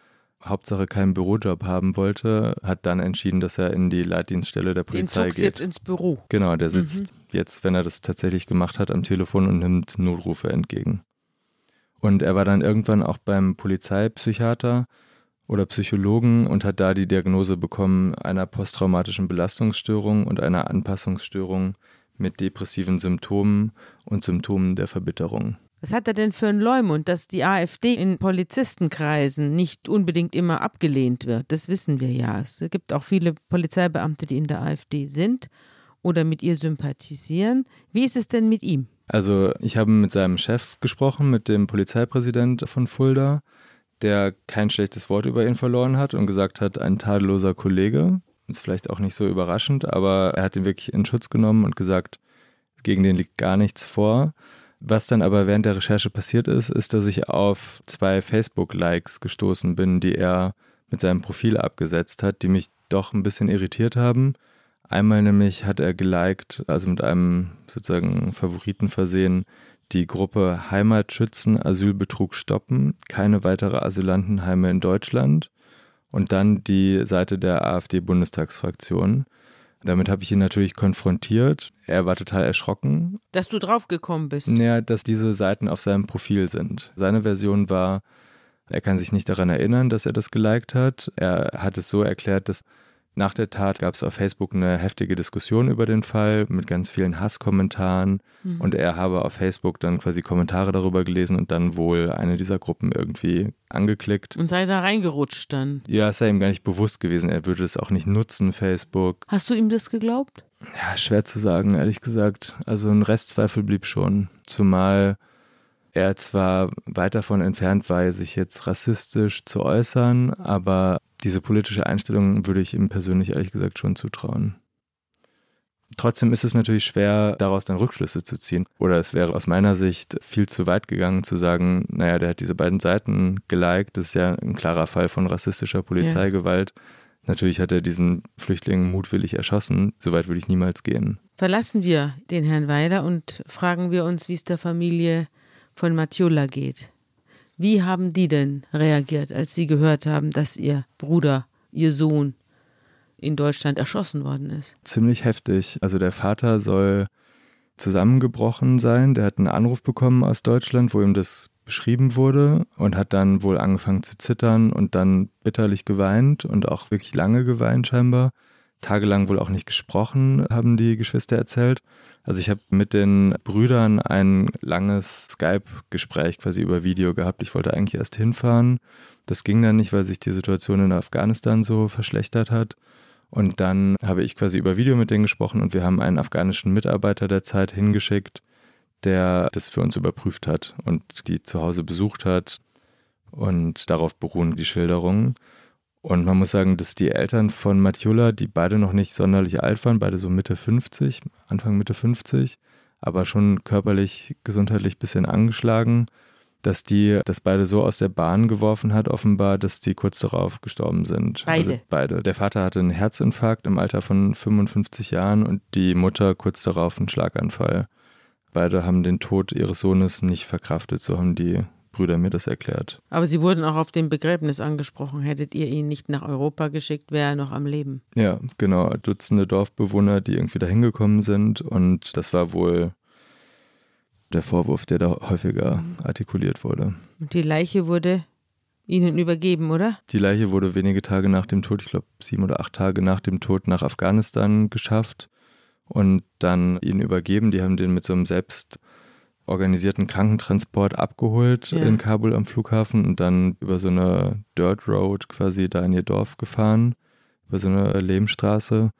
Hauptsache keinen Bürojob haben wollte, hat dann entschieden, dass er in die Leitdienststelle der Den Polizei zog's geht. jetzt ins Büro. Genau, der sitzt jetzt, wenn er das tatsächlich gemacht hat, am Telefon und nimmt Notrufe entgegen. Und er war dann irgendwann auch beim Polizeipsychiater oder Psychologen und hat da die Diagnose bekommen einer posttraumatischen Belastungsstörung und einer Anpassungsstörung mit depressiven Symptomen und Symptomen der Verbitterung. Was hat er denn für einen Leumund, dass die AfD in Polizistenkreisen nicht unbedingt immer abgelehnt wird? Das wissen wir ja. Es gibt auch viele Polizeibeamte, die in der AfD sind oder mit ihr sympathisieren. Wie ist es denn mit ihm? Also ich habe mit seinem Chef gesprochen, mit dem Polizeipräsident von Fulda, der kein schlechtes Wort über ihn verloren hat und gesagt hat, ein tadelloser Kollege. Ist vielleicht auch nicht so überraschend, aber er hat ihn wirklich in Schutz genommen und gesagt, gegen den liegt gar nichts vor. Was dann aber während der Recherche passiert ist, ist, dass ich auf zwei Facebook-Likes gestoßen bin, die er mit seinem Profil abgesetzt hat, die mich doch ein bisschen irritiert haben. Einmal nämlich hat er geliked, also mit einem sozusagen Favoriten versehen, die Gruppe Heimatschützen Asylbetrug stoppen, keine weitere Asylantenheime in Deutschland und dann die Seite der AfD-Bundestagsfraktion. Damit habe ich ihn natürlich konfrontiert. Er war total erschrocken. Dass du draufgekommen bist. Naja, dass diese Seiten auf seinem Profil sind. Seine Version war, er kann sich nicht daran erinnern, dass er das geliked hat. Er hat es so erklärt, dass nach der Tat gab es auf Facebook eine heftige Diskussion über den Fall mit ganz vielen Hasskommentaren mhm. und er habe auf Facebook dann quasi Kommentare darüber gelesen und dann wohl eine dieser Gruppen irgendwie angeklickt. Und sei da reingerutscht dann. Ja, es sei ihm gar nicht bewusst gewesen. Er würde es auch nicht nutzen, Facebook. Hast du ihm das geglaubt? Ja, schwer zu sagen, ehrlich gesagt. Also ein Restzweifel blieb schon. Zumal er zwar weit davon entfernt war, sich jetzt rassistisch zu äußern, aber diese politische Einstellung würde ich ihm persönlich ehrlich gesagt schon zutrauen. Trotzdem ist es natürlich schwer, daraus dann Rückschlüsse zu ziehen. Oder es wäre aus meiner Sicht viel zu weit gegangen, zu sagen, naja, der hat diese beiden Seiten geliked. Das ist ja ein klarer Fall von rassistischer Polizeigewalt. Ja. Natürlich hat er diesen Flüchtling mutwillig erschossen. Soweit würde ich niemals gehen. Verlassen wir den Herrn Weiler und fragen wir uns, wie es der Familie von Matiola geht. Wie haben die denn reagiert, als sie gehört haben, dass ihr Bruder, ihr Sohn in Deutschland erschossen worden ist? Ziemlich heftig. Also der Vater soll zusammengebrochen sein. Der hat einen Anruf bekommen aus Deutschland, wo ihm das beschrieben wurde und hat dann wohl angefangen zu zittern und dann bitterlich geweint und auch wirklich lange geweint scheinbar. Tagelang wohl auch nicht gesprochen, haben die Geschwister erzählt. Also ich habe mit den Brüdern ein langes Skype-Gespräch quasi über Video gehabt. Ich wollte eigentlich erst hinfahren. Das ging dann nicht, weil sich die Situation in Afghanistan so verschlechtert hat. Und dann habe ich quasi über Video mit denen gesprochen und wir haben einen afghanischen Mitarbeiter der Zeit hingeschickt, der das für uns überprüft hat und die zu Hause besucht hat. Und darauf beruhen die Schilderungen. Und man muss sagen, dass die Eltern von Matiola, die beide noch nicht sonderlich alt waren, beide so Mitte 50, Anfang Mitte 50, aber schon körperlich, gesundheitlich ein bisschen angeschlagen, dass die das beide so aus der Bahn geworfen hat, offenbar, dass die kurz darauf gestorben sind. Beide. Also beide. Der Vater hatte einen Herzinfarkt im Alter von 55 Jahren und die Mutter kurz darauf einen Schlaganfall. Beide haben den Tod ihres Sohnes nicht verkraftet, so haben die Brüder mir das erklärt. Aber Sie wurden auch auf dem Begräbnis angesprochen. Hättet ihr ihn nicht nach Europa geschickt, wäre er noch am Leben. Ja, genau. Dutzende Dorfbewohner, die irgendwie da hingekommen sind. Und das war wohl der Vorwurf, der da häufiger artikuliert wurde. Und die Leiche wurde Ihnen übergeben, oder? Die Leiche wurde wenige Tage nach dem Tod, ich glaube sieben oder acht Tage nach dem Tod, nach Afghanistan geschafft und dann ihnen übergeben. Die haben den mit so einem selbst organisierten Krankentransport abgeholt ja. in Kabul am Flughafen und dann über so eine Dirt Road quasi da in ihr Dorf gefahren, über so eine Lehmstraße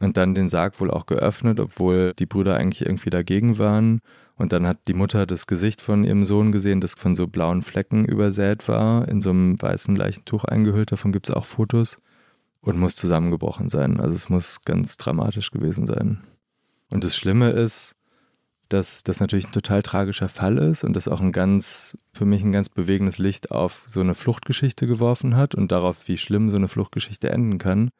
und dann den Sarg wohl auch geöffnet, obwohl die Brüder eigentlich irgendwie dagegen waren. Und dann hat die Mutter das Gesicht von ihrem Sohn gesehen, das von so blauen Flecken übersät war, in so einem weißen Leichentuch eingehüllt. Davon gibt es auch Fotos. Und muss zusammengebrochen sein. Also es muss ganz dramatisch gewesen sein. Und das Schlimme ist, dass das natürlich ein total tragischer Fall ist und das auch ein ganz, für mich ein ganz bewegendes Licht auf so eine Fluchtgeschichte geworfen hat und darauf, wie schlimm so eine Fluchtgeschichte enden kann.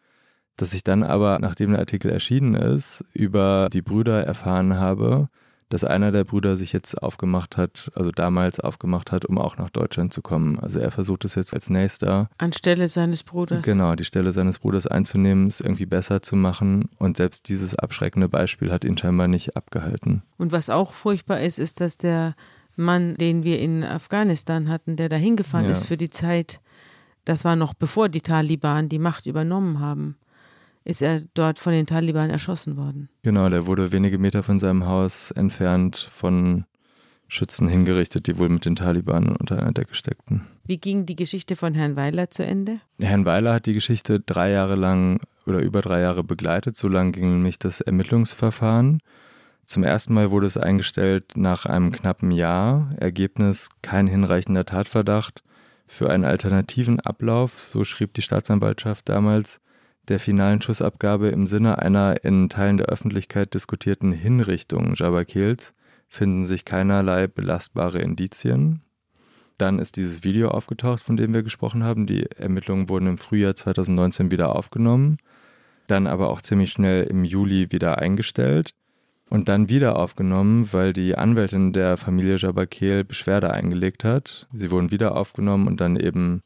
Dass ich dann aber, nachdem der Artikel erschienen ist, über die Brüder erfahren habe, dass einer der Brüder sich jetzt aufgemacht hat, also damals aufgemacht hat, um auch nach Deutschland zu kommen. Also er versucht es jetzt als nächster. Anstelle seines Bruders. Genau, die Stelle seines Bruders einzunehmen, es irgendwie besser zu machen. Und selbst dieses abschreckende Beispiel hat ihn scheinbar nicht abgehalten. Und was auch furchtbar ist, ist, dass der Mann, den wir in Afghanistan hatten, der da hingefahren ja. ist für die Zeit, das war noch bevor die Taliban die Macht übernommen haben ist er dort von den Taliban erschossen worden. Genau, der wurde wenige Meter von seinem Haus entfernt von Schützen hingerichtet, die wohl mit den Taliban unter einer Decke steckten. Wie ging die Geschichte von Herrn Weiler zu Ende? Herrn Weiler hat die Geschichte drei Jahre lang oder über drei Jahre begleitet. So lang ging nämlich das Ermittlungsverfahren. Zum ersten Mal wurde es eingestellt nach einem knappen Jahr. Ergebnis kein hinreichender Tatverdacht für einen alternativen Ablauf, so schrieb die Staatsanwaltschaft damals, der finalen Schussabgabe im Sinne einer in Teilen der Öffentlichkeit diskutierten Hinrichtung Jabakils finden sich keinerlei belastbare Indizien. Dann ist dieses Video aufgetaucht, von dem wir gesprochen haben. Die Ermittlungen wurden im Frühjahr 2019 wieder aufgenommen, dann aber auch ziemlich schnell im Juli wieder eingestellt und dann wieder aufgenommen, weil die Anwältin der Familie Jabakel Beschwerde eingelegt hat. Sie wurden wieder aufgenommen und dann eben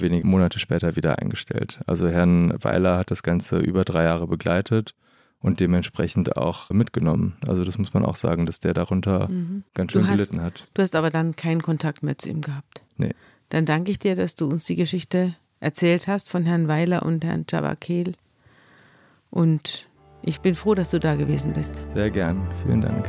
wenige Monate später wieder eingestellt. Also Herrn Weiler hat das Ganze über drei Jahre begleitet und dementsprechend auch mitgenommen. Also das muss man auch sagen, dass der darunter mhm. ganz schön hast, gelitten hat. Du hast aber dann keinen Kontakt mehr zu ihm gehabt. Nee. Dann danke ich dir, dass du uns die Geschichte erzählt hast von Herrn Weiler und Herrn Jabakel. Und ich bin froh, dass du da gewesen bist. Sehr gern. Vielen Dank.